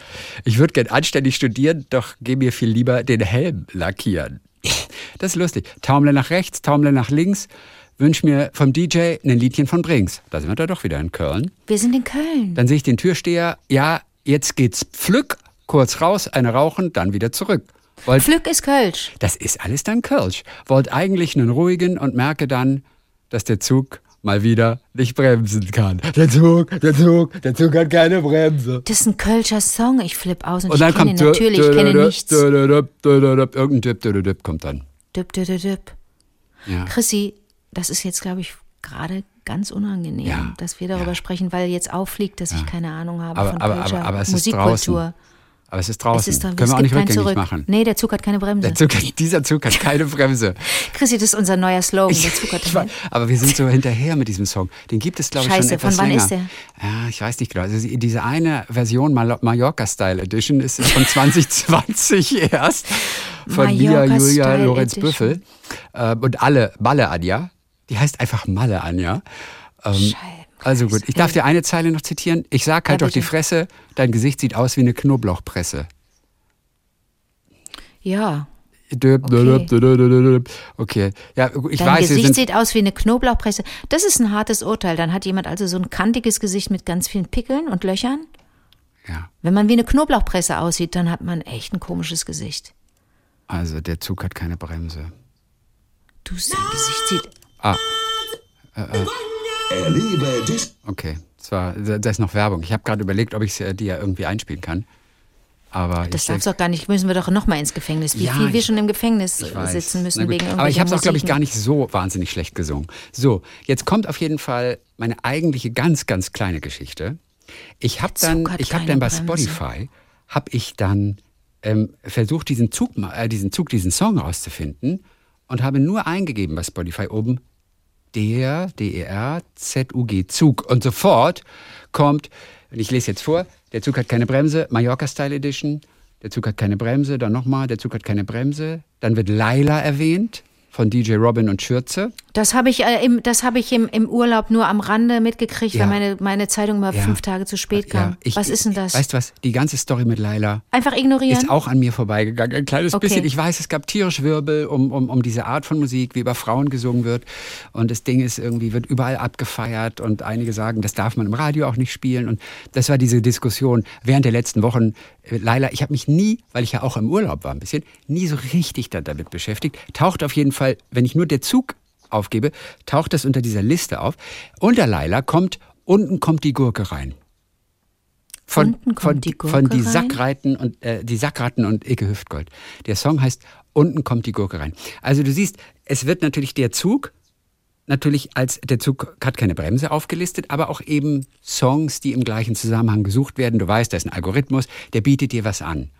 Speaker 2: Ich würde gern anständig studieren, doch geh mir viel lieber den Helm lackieren. [LAUGHS] Das ist lustig. Taumle nach rechts, taumle nach links. Wünsch mir vom DJ ein Liedchen von Brings. Da sind wir da doch wieder in Köln.
Speaker 3: Wir sind in Köln.
Speaker 2: Dann sehe ich den Türsteher. Ja, jetzt geht's pflück, kurz raus, eine rauchen, dann wieder zurück. Wollt,
Speaker 3: Pflück ist Kölsch.
Speaker 2: das ist alles dann Kölsch. Wollt eigentlich einen ruhigen und merke dann, dass der Zug mal wieder nicht bremsen kann. Der Zug, der Zug, der Zug hat keine Bremse.
Speaker 3: Das ist ein Kölscher Song. Ich flipp aus und,
Speaker 2: Und dann
Speaker 3: ich kenne
Speaker 2: kommt
Speaker 3: natürlich, ich kenne nichts.
Speaker 2: Irgendein Dip, kommt dann.
Speaker 3: Dip, dip, dip.
Speaker 2: Ja.
Speaker 3: Chrissy, das ist jetzt, glaube ich, gerade ganz unangenehm,
Speaker 2: Ja,
Speaker 3: dass wir darüber
Speaker 2: ja.
Speaker 3: sprechen, weil jetzt auffliegt, dass ich keine Ahnung habe
Speaker 2: Aber,
Speaker 3: von
Speaker 2: aber, aber, aber es ist
Speaker 3: Musikkultur.
Speaker 2: draußen. Aber es ist draußen.
Speaker 3: Es ist doch,
Speaker 2: Können
Speaker 3: es
Speaker 2: wir auch nicht rückgängig
Speaker 3: Zurück.
Speaker 2: machen.
Speaker 3: Nee, der Zug hat keine Bremse.
Speaker 2: Zug, dieser Zug hat keine [LAUGHS] Bremse.
Speaker 3: Chrissy, das ist unser neuer Slogan. Der Zug hat keine
Speaker 2: weiß, aber wir sind so [LAUGHS] hinterher mit diesem Song. Den gibt es, glaube ich, schon
Speaker 3: Scheiße,
Speaker 2: etwas
Speaker 3: von wann
Speaker 2: länger.
Speaker 3: ist der?
Speaker 2: Ja, ich weiß nicht genau. Also diese eine Version, Mal- Mallorca Style Edition, ist von [LAUGHS] 2020 erst. Von Mia Julia Lorenz
Speaker 3: Edition.
Speaker 2: Büffel. Äh, und alle, Malle Anja. Die heißt einfach Malle Anja. Ähm,
Speaker 3: Scheiße.
Speaker 2: Also gut, ich darf dir eine Zeile noch zitieren. Ich sag halt
Speaker 3: Ja,
Speaker 2: auf die. Fresse, dein Gesicht sieht aus wie eine Knoblauchpresse.
Speaker 3: Ja. Okay.
Speaker 2: Okay, ja, ich
Speaker 3: Dein
Speaker 2: weiß,
Speaker 3: Gesicht sieht aus wie eine Knoblauchpresse. Das ist ein hartes Urteil. Dann hat jemand also so ein kantiges Gesicht mit ganz vielen Pickeln und Löchern.
Speaker 2: ja,
Speaker 3: Wenn man wie eine Knoblauchpresse aussieht, dann hat man echt ein komisches Gesicht.
Speaker 2: also der Zug hat keine Bremse.
Speaker 3: Du, sein Gesicht sieht.
Speaker 4: Erlebe Dis
Speaker 2: Okay, das war, da ist noch Werbung. Ich habe gerade überlegt, ob ich es dir irgendwie einspielen kann. Aber
Speaker 3: Das
Speaker 2: ich
Speaker 3: darf's doch gar nicht. Müssen wir doch noch mal ins Gefängnis. Wie
Speaker 2: Ja,
Speaker 3: viel wir schon im Gefängnis sitzen müssen wegen
Speaker 2: Aber ich habe es auch, glaube ich, gar nicht so wahnsinnig schlecht gesungen. So, jetzt kommt auf jeden Fall meine eigentliche ganz, ganz kleine Geschichte. Ich habe dann, ich habe dann bei
Speaker 3: Bremse.
Speaker 2: Spotify habe ich dann ähm, versucht, diesen Zug, äh, diesen Zug, diesen Song rauszufinden und habe nur eingegeben bei Spotify oben der DER ZUG Zug. Und sofort kommt, und ich lese jetzt vor, der Zug hat keine Bremse, Mallorca Style Edition, der Zug hat keine Bremse, dann nochmal, der Zug hat keine Bremse, dann wird Laila erwähnt von DJ Robin und Schürze.
Speaker 3: Das habe ich, äh, im, das hab ich im, im Urlaub nur am Rande mitgekriegt,
Speaker 2: Ja.
Speaker 3: weil meine, meine Zeitung mal
Speaker 2: Ja.
Speaker 3: fünf Tage zu spät kam.
Speaker 2: Ja, ich-
Speaker 3: was ist denn das?
Speaker 2: Weißt du was, die ganze Story mit Laila
Speaker 3: Einfach ignorieren?
Speaker 2: ist auch an mir vorbeigegangen. Ein kleines
Speaker 3: Okay.
Speaker 2: bisschen. Ich weiß, es gab tierisch Wirbel um, um, um diese Art von Musik, wie über Frauen gesungen wird. Und das Ding ist irgendwie, wird überall abgefeiert. Und einige sagen, das darf man im Radio auch nicht spielen. Und das war diese Diskussion während der letzten Wochen. Laila, ich habe mich nie, weil ich ja auch im Urlaub war ein bisschen, nie so richtig da, damit beschäftigt. Taucht auf jeden Fall, wenn ich nur der Zug aufgebe, taucht das unter dieser Liste auf. Unter Laila kommt, unten kommt die Gurke rein. Von,
Speaker 3: Unten kommt
Speaker 2: von,
Speaker 3: die Gurke
Speaker 2: von die? Sackreiten und äh, die Sackratten und Icke Hüftgold. Der Song heißt Unten kommt die Gurke rein. Also du siehst, es wird natürlich der Zug natürlich als der Zug hat keine Bremse aufgelistet, aber auch eben Songs, die im gleichen Zusammenhang gesucht werden. Du weißt, da ist ein Algorithmus, der bietet dir was an.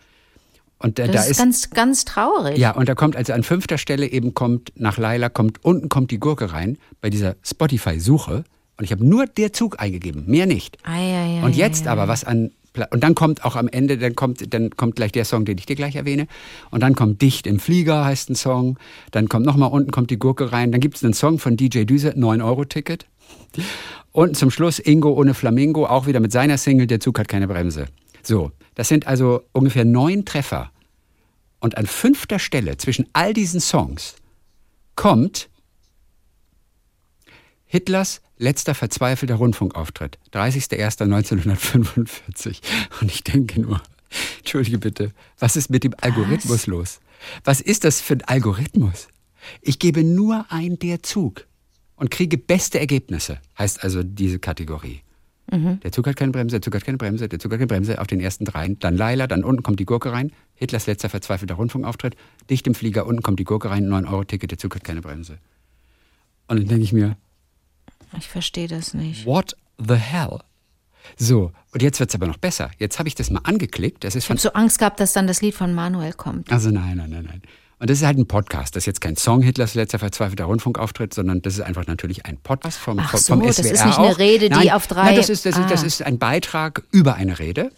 Speaker 2: Und äh,
Speaker 3: das
Speaker 2: da
Speaker 3: ist,
Speaker 2: ist
Speaker 3: ganz, ganz traurig.
Speaker 2: ja, und da kommt also an fünfter Stelle eben kommt nach Laila kommt unten kommt die Gurke rein bei dieser Spotify Suche und ich habe nur der Zug eingegeben, mehr nicht.
Speaker 3: Ei, ei, ei,
Speaker 2: Und jetzt aber was an und dann kommt auch am Ende, dann kommt, dann kommt gleich der Song, den ich dir gleich erwähne. Und dann kommt Dicht im Flieger heißt ein Song. Dann kommt nochmal unten kommt die Gurke rein. Dann gibt es einen Song von DJ Düse, 9-Euro-Ticket. Und zum Schluss Ingo ohne Flamingo, auch wieder mit seiner Single, der Zug hat keine Bremse. So, das sind also ungefähr neun Treffer. Und an fünfter Stelle zwischen all diesen Songs kommt Hitlers letzter verzweifelter Rundfunkauftritt, 30.01.1945. [LAUGHS] Und ich denke nur, entschuldige bitte, was ist mit dem Algorithmus los? Was ist das für ein Algorithmus? Ich gebe nur ein der Zug und kriege beste Ergebnisse, heißt also diese Kategorie. Der Zug hat keine Bremse, der Zug hat keine Bremse, der Zug hat keine Bremse auf den ersten dreien. Dann Laila, dann unten kommt die Gurke rein. Hitlers letzter verzweifelter Rundfunkauftritt. Dicht im Flieger, unten kommt die Gurke rein, 9-Euro-Ticket, der Zug hat keine Bremse. Und dann denke ich mir,
Speaker 3: Ich verstehe das nicht.
Speaker 2: what the hell? So, und jetzt wird's aber noch besser. Jetzt habe ich das mal angeklickt. Das ist
Speaker 3: Ich habe so Angst gehabt, dass dann das Lied von Manuel kommt.
Speaker 2: Also nein, nein, nein, nein. Und das ist halt ein Podcast. Das ist jetzt kein Song Hitlers letzter verzweifelter Rundfunkauftritt, sondern das ist einfach natürlich ein Podcast vom,
Speaker 3: Ach
Speaker 2: vom,
Speaker 3: so,
Speaker 2: vom
Speaker 3: das
Speaker 2: SWR
Speaker 3: ist nicht eine
Speaker 2: auch.
Speaker 3: Rede, die
Speaker 2: nein,
Speaker 3: auf drei-
Speaker 2: Nein, das ist, das, ist, das
Speaker 3: Ah.
Speaker 2: ist ein Beitrag über eine Rede.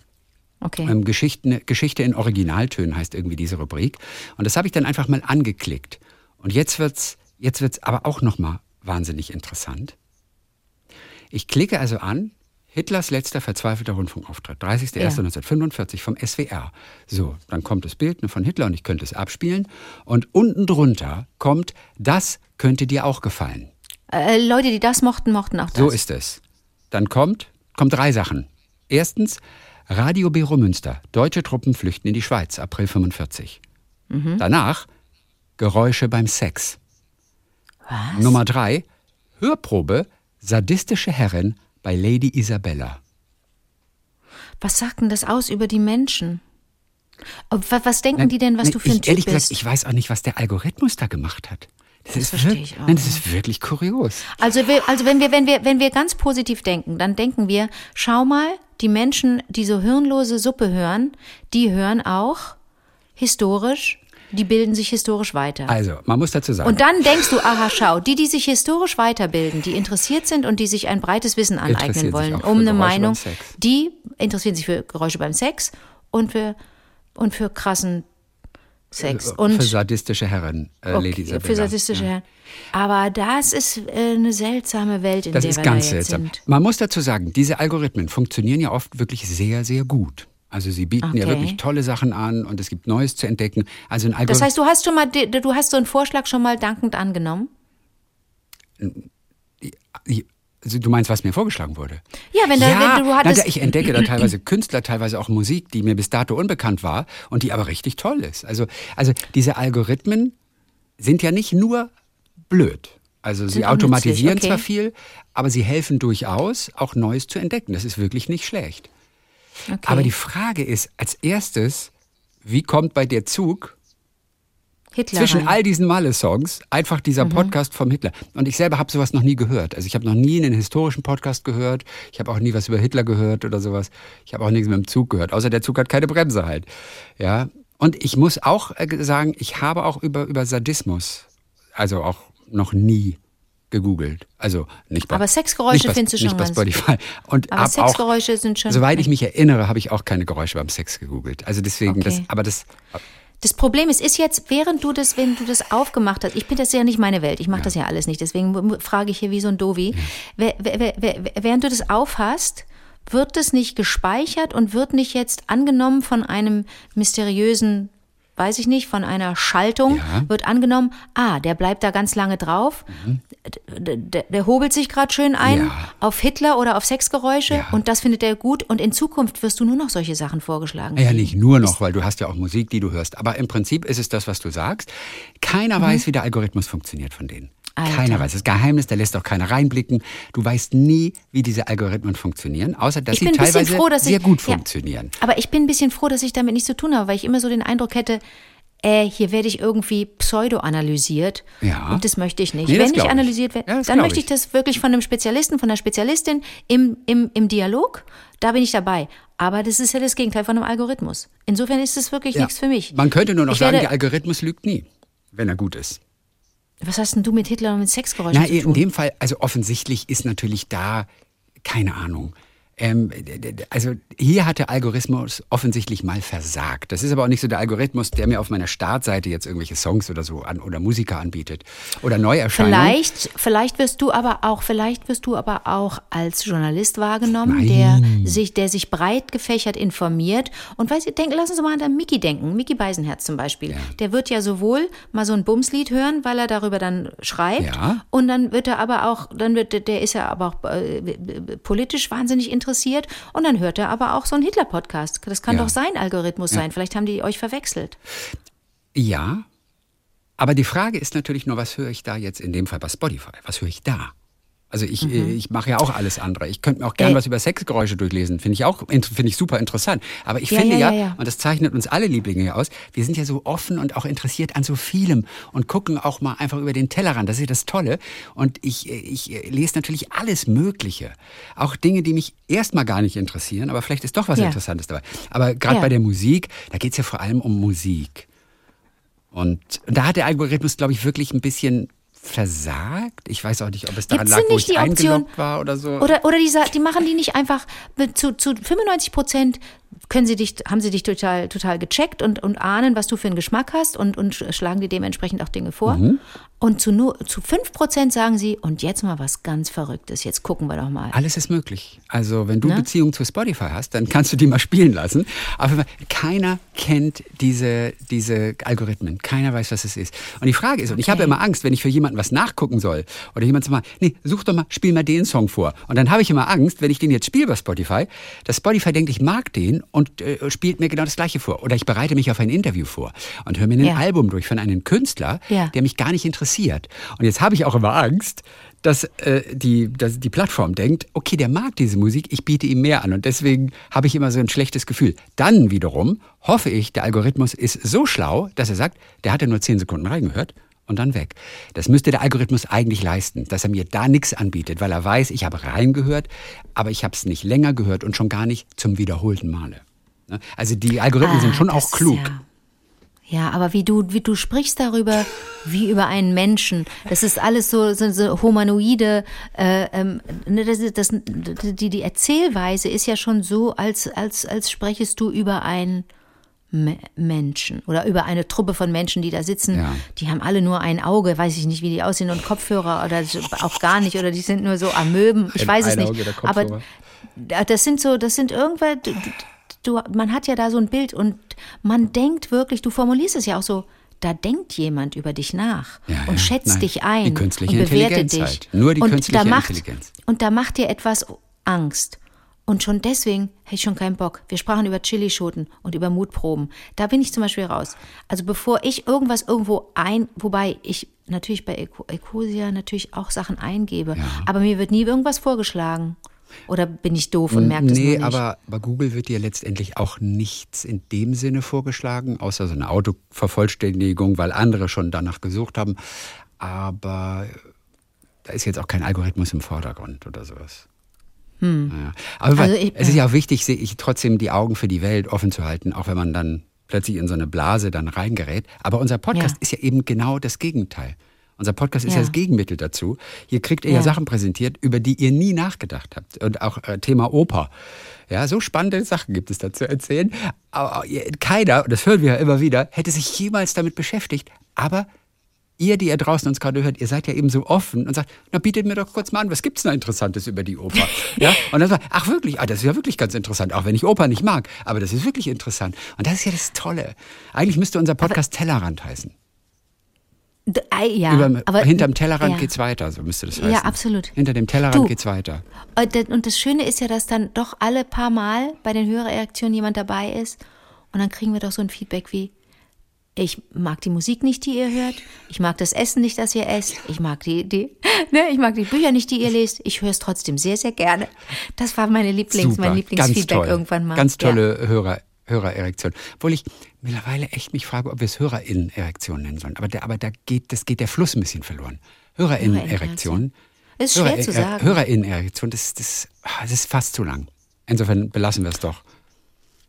Speaker 3: Okay.
Speaker 2: Ähm, Geschichte in Originaltönen heißt irgendwie diese Rubrik. Und das habe ich dann einfach mal angeklickt. Und jetzt wird's, jetzt wird's aber auch nochmal wahnsinnig interessant. Ich klicke also an, Hitlers letzter verzweifelter Rundfunkauftritt, 30.01.1945 vom SWR. So, dann kommt das Bild ne, von Hitler und ich könnte es abspielen. Und unten drunter kommt, das könnte dir auch gefallen.
Speaker 3: Äh, Leute, die das mochten, mochten auch das.
Speaker 2: So ist es. Dann kommt, kommt drei Sachen. Erstens, Radio Bero Münster. Deutsche Truppen flüchten in die Schweiz, April 45. Danach, Geräusche beim Sex.
Speaker 3: Was?
Speaker 2: Nummer drei, Hörprobe, sadistische Herrin bei Lady Isabella.
Speaker 3: Was sagt denn das aus über die Menschen? Was denken die denn, was
Speaker 2: Nein,
Speaker 3: du für ein
Speaker 2: ich,
Speaker 3: Typ
Speaker 2: Ehrlich
Speaker 3: bist?
Speaker 2: gesagt, ich weiß auch nicht, was der Algorithmus da gemacht hat. Das, ist
Speaker 3: verstehe
Speaker 2: wirklich,
Speaker 3: ich auch
Speaker 2: Nein, das ist wirklich kurios.
Speaker 3: Also, also wenn, wir, wenn, wir, wenn wir ganz positiv denken, dann denken wir, schau mal, die Menschen, die so hirnlose Suppe hören, die hören auch historisch, die bilden sich historisch weiter.
Speaker 2: Also, man muss dazu sagen,
Speaker 3: Und dann denkst du, aha, schau, die, die sich historisch weiterbilden, die interessiert sind und die sich ein breites Wissen aneignen wollen, um eine
Speaker 2: Geräusche
Speaker 3: Meinung, die interessieren sich für Geräusche beim Sex und für, und für krassen Sex. Und
Speaker 2: für sadistische Herren, äh, Lady
Speaker 3: Okay,
Speaker 2: Isabella.
Speaker 3: für sadistische
Speaker 2: Ja.
Speaker 3: Herren. Aber das ist äh, eine seltsame Welt, in
Speaker 2: Das
Speaker 3: der
Speaker 2: ist
Speaker 3: wir
Speaker 2: ganz
Speaker 3: da jetzt
Speaker 2: seltsam.
Speaker 3: sind.
Speaker 2: Man muss dazu sagen, diese Algorithmen funktionieren ja oft wirklich sehr, sehr gut. Also sie bieten ja
Speaker 3: Okay.
Speaker 2: wirklich tolle Sachen an und es gibt Neues zu entdecken. Also ein
Speaker 3: Das
Speaker 2: Algorithmus.
Speaker 3: heißt, du hast schon mal, du hast so einen Vorschlag schon mal dankend angenommen?
Speaker 2: also du meinst, was mir vorgeschlagen wurde?
Speaker 3: Ja, wenn, da,
Speaker 2: ja,
Speaker 3: wenn du hattest.
Speaker 2: ich entdecke da teilweise [CLEARS THROAT] Künstler, teilweise auch Musik, die mir bis dato unbekannt war und die aber richtig toll ist. Also, also diese Algorithmen sind ja nicht nur blöd. Also sie
Speaker 3: Sind
Speaker 2: automatisieren
Speaker 3: okay.
Speaker 2: zwar viel, aber sie helfen durchaus, auch Neues zu entdecken. Das ist wirklich nicht schlecht.
Speaker 3: Okay.
Speaker 2: Aber die Frage ist als erstes, wie kommt bei der Zug
Speaker 3: Hitler
Speaker 2: zwischen
Speaker 3: rein. Mhm.
Speaker 2: all diesen Malle-Songs einfach dieser Podcast vom Hitler? Und ich selber habe sowas noch nie gehört. Also ich habe noch nie einen historischen Podcast gehört. Ich habe auch nie was über Hitler gehört oder sowas. Ich habe auch nichts mit dem Zug gehört, außer der Zug hat keine Bremse halt. Ja. Und ich muss auch äh, sagen, ich habe auch über, über Sadismus, also auch noch nie gegoogelt. Also nicht bei,
Speaker 3: Aber Sexgeräusche
Speaker 2: nicht bei,
Speaker 3: findest du
Speaker 2: nicht
Speaker 3: schon
Speaker 2: bei
Speaker 3: ganz-
Speaker 2: Spotify. Und
Speaker 3: Aber Sexgeräusche
Speaker 2: auch,
Speaker 3: sind schon-
Speaker 2: Soweit ich mich erinnere, habe ich auch keine Geräusche beim Sex gegoogelt. Also deswegen, das,
Speaker 3: Okay.
Speaker 2: aber das,
Speaker 3: Das Problem ist, ist jetzt, während du das, wenn du das aufgemacht hast, ich bin das ja nicht meine Welt, ich mache das ja alles nicht, deswegen frage ich hier wie so ein Dovi. Wer- Während du das aufhast, wird das nicht gespeichert und wird nicht jetzt angenommen von einem mysteriösen, weiß ich nicht, von einer Schaltung,
Speaker 2: Ja.
Speaker 3: wird angenommen, ah, der bleibt da ganz lange drauf, der, der, der hobelt sich gerade schön ein
Speaker 2: Ja.
Speaker 3: auf Hitler oder auf Sexgeräusche
Speaker 2: Ja.
Speaker 3: und das findet er gut und in Zukunft wirst du nur noch solche Sachen vorgeschlagen.
Speaker 2: Ja, nicht nur noch, weil du hast ja auch Musik, die du hörst. Aber im Prinzip ist es das, was du sagst. Keiner weiß, wie der Algorithmus funktioniert von denen.
Speaker 3: Alter.
Speaker 2: Keiner weiß. Das Geheimnis, da lässt auch keiner reinblicken. Du weißt nie, wie diese Algorithmen funktionieren, außer dass
Speaker 3: Ich
Speaker 2: sie teilweise
Speaker 3: froh, dass
Speaker 2: sehr
Speaker 3: ich,
Speaker 2: gut
Speaker 3: ja,
Speaker 2: funktionieren.
Speaker 3: Aber ich bin ein bisschen froh, dass ich damit nichts zu tun habe, weil ich immer so den Eindruck hätte, äh, hier werde ich irgendwie pseudo-analysiert.
Speaker 2: Ja.
Speaker 3: Und das möchte ich nicht.
Speaker 2: Nee,
Speaker 3: Wenn ich analysiert werde,
Speaker 2: Ja,
Speaker 3: dann möchte ich
Speaker 2: ich.
Speaker 3: das wirklich von einem Spezialisten, von einer Spezialistin im, im, im Dialog. Da bin ich dabei. Aber das ist ja das Gegenteil von einem Algorithmus. Insofern ist es wirklich
Speaker 2: Ja.
Speaker 3: nichts für mich.
Speaker 2: Man könnte nur noch
Speaker 3: Ich
Speaker 2: sagen, der Algorithmus lügt nie, wenn er gut ist.
Speaker 3: Was hast denn du mit Hitler und mit Sexgeräuschen
Speaker 2: Na,
Speaker 3: zu
Speaker 2: in
Speaker 3: tun?
Speaker 2: dem Fall, also offensichtlich ist natürlich da, keine Ahnung, Ähm, also hier hat der Algorithmus offensichtlich mal versagt. Das ist aber auch nicht so der Algorithmus, der mir auf meiner Startseite jetzt irgendwelche Songs oder so an oder Musiker anbietet oder Neuerscheinungen.
Speaker 3: Vielleicht, vielleicht wirst du aber auch, vielleicht wirst du aber auch als Journalist wahrgenommen,
Speaker 2: Nein.
Speaker 3: der sich, der sich breit gefächert informiert. Und weißt du, denk, lass uns mal an den Mickey denken. Mickey Beisenherz zum Beispiel. Der wird ja sowohl mal so ein Bumslied hören, weil er darüber dann schreibt.
Speaker 2: Ja.
Speaker 3: Und dann wird er aber auch, dann wird, der ist ja aber auch äh, politisch wahnsinnig interessiert. Und dann hört er aber auch so einen Hitler-Podcast. Das kann
Speaker 2: Ja.
Speaker 3: doch sein Algorithmus sein. Vielleicht haben die euch verwechselt.
Speaker 2: Ja, aber die Frage ist natürlich nur, was höre ich da jetzt in dem Fall bei Spotify? Was höre ich da? Also ich, äh, ich mache ja auch alles andere. Ich könnte mir auch gern
Speaker 3: Mhm. Äh.
Speaker 2: was über Sexgeräusche durchlesen. Finde ich auch finde ich super interessant. Aber ich
Speaker 3: Ja,
Speaker 2: finde
Speaker 3: ja,
Speaker 2: ja,
Speaker 3: ja,
Speaker 2: und das zeichnet uns alle Lieblinge hier aus, wir sind ja so offen und auch interessiert an so vielem und gucken auch mal einfach über den Tellerrand. Das ist ja das Tolle. Und ich, äh, ich äh, lese natürlich alles Mögliche. Auch Dinge, die mich erstmal gar nicht interessieren, aber vielleicht ist doch was. Interessantes dabei. Aber gerade bei der Musik, da geht es ja vor allem um Musik. Und da hat der Algorithmus, glaube ich, wirklich ein bisschen versagt. Ich weiß auch nicht, ob es daran
Speaker 3: Gibt's
Speaker 2: lag, wo ich
Speaker 3: die Option-
Speaker 2: war oder so.
Speaker 3: Oder, oder die, die machen die nicht einfach zu, zu 95 Prozent können sie dich, haben sie dich total, total gecheckt und, und ahnen, was du für einen Geschmack hast und, und sch- schlagen dir dementsprechend auch Dinge vor.
Speaker 2: Mhm.
Speaker 3: Und zu, nur, zu 5 Prozent sagen sie, und jetzt mal was ganz Verrücktes, jetzt gucken wir doch mal.
Speaker 2: Alles ist möglich. Also, wenn du
Speaker 3: Ne?
Speaker 2: Beziehung zu Spotify hast, dann kannst du die mal spielen lassen. Aber keiner kennt diese, diese Algorithmen. Keiner weiß, was es ist. Und die Frage ist, und ich habe immer Angst, wenn ich für jemanden was nachgucken soll oder jemand sagt mal, nee, such doch mal, spiel mal den Song vor. Und dann habe ich immer Angst, wenn ich den jetzt spiele bei Spotify, dass Spotify denkt, ich mag den und äh, spielt mir genau das Gleiche vor. Oder ich bereite mich auf ein Interview vor und höre mir ein
Speaker 3: Ja.
Speaker 2: Album durch von einem Künstler,
Speaker 3: Ja.
Speaker 2: der mich gar nicht interessiert. Und jetzt habe ich auch immer Angst, dass, äh, die, dass die Plattform denkt, okay, der mag diese Musik, ich biete ihm mehr an. Und deswegen habe ich immer so ein schlechtes Gefühl. Dann wiederum hoffe ich, der Algorithmus ist so schlau, dass er sagt, der hat ja nur 10 Sekunden reingehört und dann weg. Das müsste der Algorithmus eigentlich leisten, dass er mir da nichts anbietet, weil er weiß, ich habe reingehört, aber ich habe es nicht länger gehört und schon gar nicht zum wiederholten Male. Ne? Also die Algorithmen sind schon
Speaker 3: Ah,
Speaker 2: auch klug.
Speaker 3: Ja. Ja, aber wie du, wie du sprichst darüber, wie über einen Menschen, das ist alles so, so, so humanoide, äh, ähm, ne, das, das, die, die Erzählweise ist ja schon so, als, als, als sprechest du über einen Me Menschen oder über eine Truppe von Menschen, die da sitzen.
Speaker 2: Ja.
Speaker 3: Die haben alle nur ein Auge, weiß ich nicht, wie die aussehen, und Kopfhörer oder auch gar nicht, oder die sind nur so Amöben, ich
Speaker 2: Ein-
Speaker 3: weiß es nicht. Aber das sind so, das sind irgendwann, du, man hat ja da so ein Bild und man denkt wirklich, du formulierst es ja auch so, da denkt jemand über dich nach
Speaker 2: Ja,
Speaker 3: und
Speaker 2: ja.
Speaker 3: schätzt
Speaker 2: Nein,
Speaker 3: dich ein
Speaker 2: die künstliche
Speaker 3: und bewertet dich.
Speaker 2: halt. Nur die
Speaker 3: und
Speaker 2: künstliche
Speaker 3: da macht,
Speaker 2: Intelligenz.
Speaker 3: Und da macht dir etwas Angst. Und schon deswegen hätte ich schon keinen Bock. Wir sprachen über Chilischoten und über Mutproben. Da bin ich zum Beispiel raus. Also bevor ich irgendwas irgendwo ein, wobei ich natürlich bei Eco- Ecosia natürlich auch Sachen eingebe, aber mir wird nie irgendwas vorgeschlagen. Oder bin ich doof und merke das nur
Speaker 2: Nee,
Speaker 3: nicht?
Speaker 2: aber bei Google wird dir letztendlich auch nichts in dem Sinne vorgeschlagen, außer so eine Autovervollständigung, weil andere schon danach gesucht haben. Aber da ist jetzt auch kein Algorithmus im Vordergrund oder sowas. Naja. Aber
Speaker 3: Also ich-
Speaker 2: es ist ja auch wichtig, sehe ich trotzdem die Augen für die Welt offen zu halten, auch wenn man dann plötzlich in so eine Blase dann reingerät. Aber unser Podcast
Speaker 3: Ja.
Speaker 2: ist ja eben genau das Gegenteil. Unser Podcast ist ja,
Speaker 3: Ja.
Speaker 2: das Gegenmittel dazu. Hier kriegt ihr ja.
Speaker 3: Ja.
Speaker 2: Sachen präsentiert, über die ihr nie nachgedacht habt. Und auch äh, Thema Oper. Ja, so spannende Sachen gibt es da zu erzählen. Aber ihr- keiner, das hören wir ja immer wieder, hätte sich jemals damit beschäftigt. Aber ihr, die ihr draußen uns gerade hört, ihr seid ja eben so offen und sagt, na bietet mir doch kurz mal an, was gibt's denn da Interessantes über die Oper? [LAUGHS] ja? Und dann sagt, ach wirklich, ah, das ist ja wirklich ganz interessant, auch wenn ich Oper nicht mag, aber das ist wirklich interessant. Und das ist ja das Tolle. Eigentlich müsste unser Podcast Tellerrand heißen.
Speaker 3: Ja,
Speaker 2: Über,
Speaker 3: aber
Speaker 2: hinterm Tellerrand
Speaker 3: ja.
Speaker 2: geht's weiter, so müsste das heißen.
Speaker 3: Ja, absolut.
Speaker 2: Hinter dem Tellerrand
Speaker 3: Du.
Speaker 2: geht's weiter.
Speaker 3: Und das- Und das Schöne ist ja, dass dann doch alle paar Mal bei den Hörerreaktionen jemand dabei ist und dann kriegen wir doch so ein Feedback wie, ich mag die Musik nicht, die ihr hört, ich mag das Essen nicht, das ihr esst, ich mag die, die [LAUGHS] ne, ich mag die Bücher nicht, die ihr lest, ich höre es trotzdem sehr, sehr gerne. Das war meine Lieblings,
Speaker 2: Super,
Speaker 3: mein Lieblingsfeedback irgendwann mal.
Speaker 2: Ganz
Speaker 3: Ja.
Speaker 2: tolle Hörer, Hörererektion. Obwohl ich mittlerweile echt mich frage, ob wir es HörerInnen-Erektion nennen sollen. Aber, der, aber da geht, das geht der Fluss ein bisschen verloren. HörerInnen-Erektion.
Speaker 3: Ist schwer
Speaker 2: Hörer-
Speaker 3: zu
Speaker 2: äh,
Speaker 3: sagen.
Speaker 2: HörerInnen-Erektion, das, das, ah, das ist fast zu lang. Insofern belassen wir es doch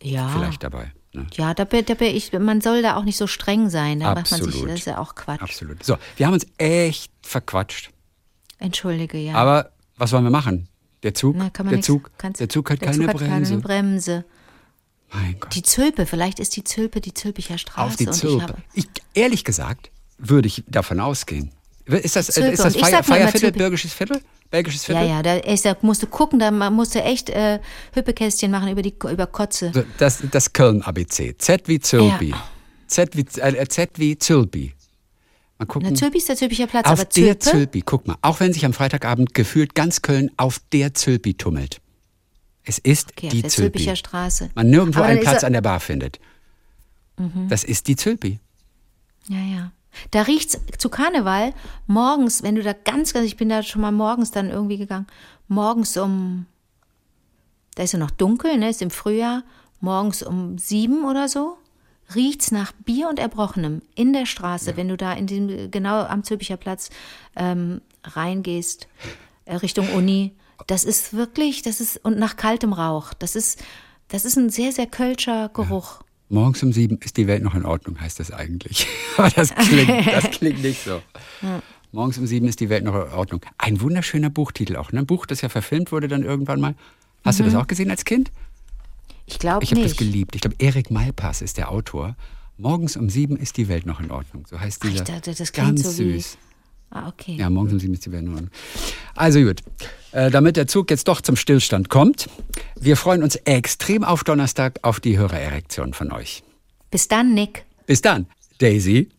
Speaker 3: Ja.
Speaker 2: vielleicht dabei. Ne?
Speaker 3: Ja, da da bin ich, man soll da auch nicht so streng sein. Da macht man sich,
Speaker 2: Absolut.
Speaker 3: das ist ja auch Quatsch.
Speaker 2: Absolut. So, wir haben uns echt verquatscht.
Speaker 3: Entschuldige, ja.
Speaker 2: Aber was wollen wir machen? Der Zug,
Speaker 3: Na,
Speaker 2: der,
Speaker 3: nix-
Speaker 2: Zug
Speaker 3: kannst-
Speaker 2: der Zug hat
Speaker 3: der
Speaker 2: keine
Speaker 3: Zug hat
Speaker 2: Bremse.
Speaker 3: keine Bremse.
Speaker 2: Mein Gott.
Speaker 3: Die Zülpe, vielleicht ist die Zülpe die Zülpicher Straße.
Speaker 2: Auf die
Speaker 3: ich
Speaker 2: Zülpe.
Speaker 3: habe,
Speaker 2: Ich, ehrlich gesagt, würde ich davon ausgehen. Ist das,
Speaker 3: Zülpe.
Speaker 2: ist das
Speaker 3: ich
Speaker 2: Feier,
Speaker 3: sag
Speaker 2: Feierviertel,
Speaker 3: Zülpe.
Speaker 2: Belgisches Viertel? Belgisches
Speaker 3: ja,
Speaker 2: Viertel?
Speaker 3: ja, da, ist, da musst du gucken, da ma- musst du echt äh, Hüppekästchen machen über, die, über Kotze.
Speaker 2: Das, das Köln-ABC. Z wie Zülpi.
Speaker 3: Ja.
Speaker 2: Z, wie, äh, Z wie Zülpi. Mal gucken.
Speaker 3: Na, Zülpi ist der Zülpicher Platz,
Speaker 2: auf
Speaker 3: aber
Speaker 2: der
Speaker 3: Zülpe,
Speaker 2: Zülpi, guck mal, auch wenn sich am Freitagabend gefühlt ganz Köln auf der Zülpi tummelt. Es ist
Speaker 3: okay,
Speaker 2: die
Speaker 3: der
Speaker 2: Zülpi.
Speaker 3: Zülpicher Straße.
Speaker 2: Man nirgendwo einen Platz an der Bar findet. Das ist die Zülpi.
Speaker 3: Ja, ja. Da riecht's zu Karneval morgens, wenn du da ganz, ganz, ich bin da schon mal morgens dann irgendwie gegangen, morgens um, da ist ja noch dunkel, ne, ist im Frühjahr, morgens um sieben oder so, riecht's nach Bier und Erbrochenem in der Straße, wenn du da in den, genau am Zülpicher Platz ähm, reingehst, äh, Richtung Uni. Das ist wirklich, das ist, und nach kaltem Rauch. Das ist, das ist ein sehr, sehr kölscher Geruch.
Speaker 2: Morgens um sieben ist die Welt noch in Ordnung, heißt das eigentlich. [LAUGHS] Aber das klingt, das [LAUGHS] klingt nicht so. Morgens um sieben ist die Welt noch in Ordnung. Ein wunderschöner Buchtitel auch. Ne? Ein Buch, das ja verfilmt wurde dann irgendwann mal. Hast du das auch gesehen als Kind?
Speaker 3: Ich glaube
Speaker 2: Ich habe das
Speaker 3: Mhm. nicht.
Speaker 2: geliebt. Ich glaube, Erik Malpass ist der Autor. Morgens um sieben ist die Welt noch in Ordnung. So heißt dieser.
Speaker 3: ich dachte, das klingt
Speaker 2: ganz
Speaker 3: so
Speaker 2: süß.
Speaker 3: Ah, okay.
Speaker 2: Ja, morgens um sieben ist die Welt in Ordnung. Also gut, damit der Zug jetzt doch zum Stillstand kommt, wir freuen uns extrem auf Donnerstag auf die Hörererektion von euch.
Speaker 3: Bis dann, Nick.
Speaker 2: Bis dann, Daisy.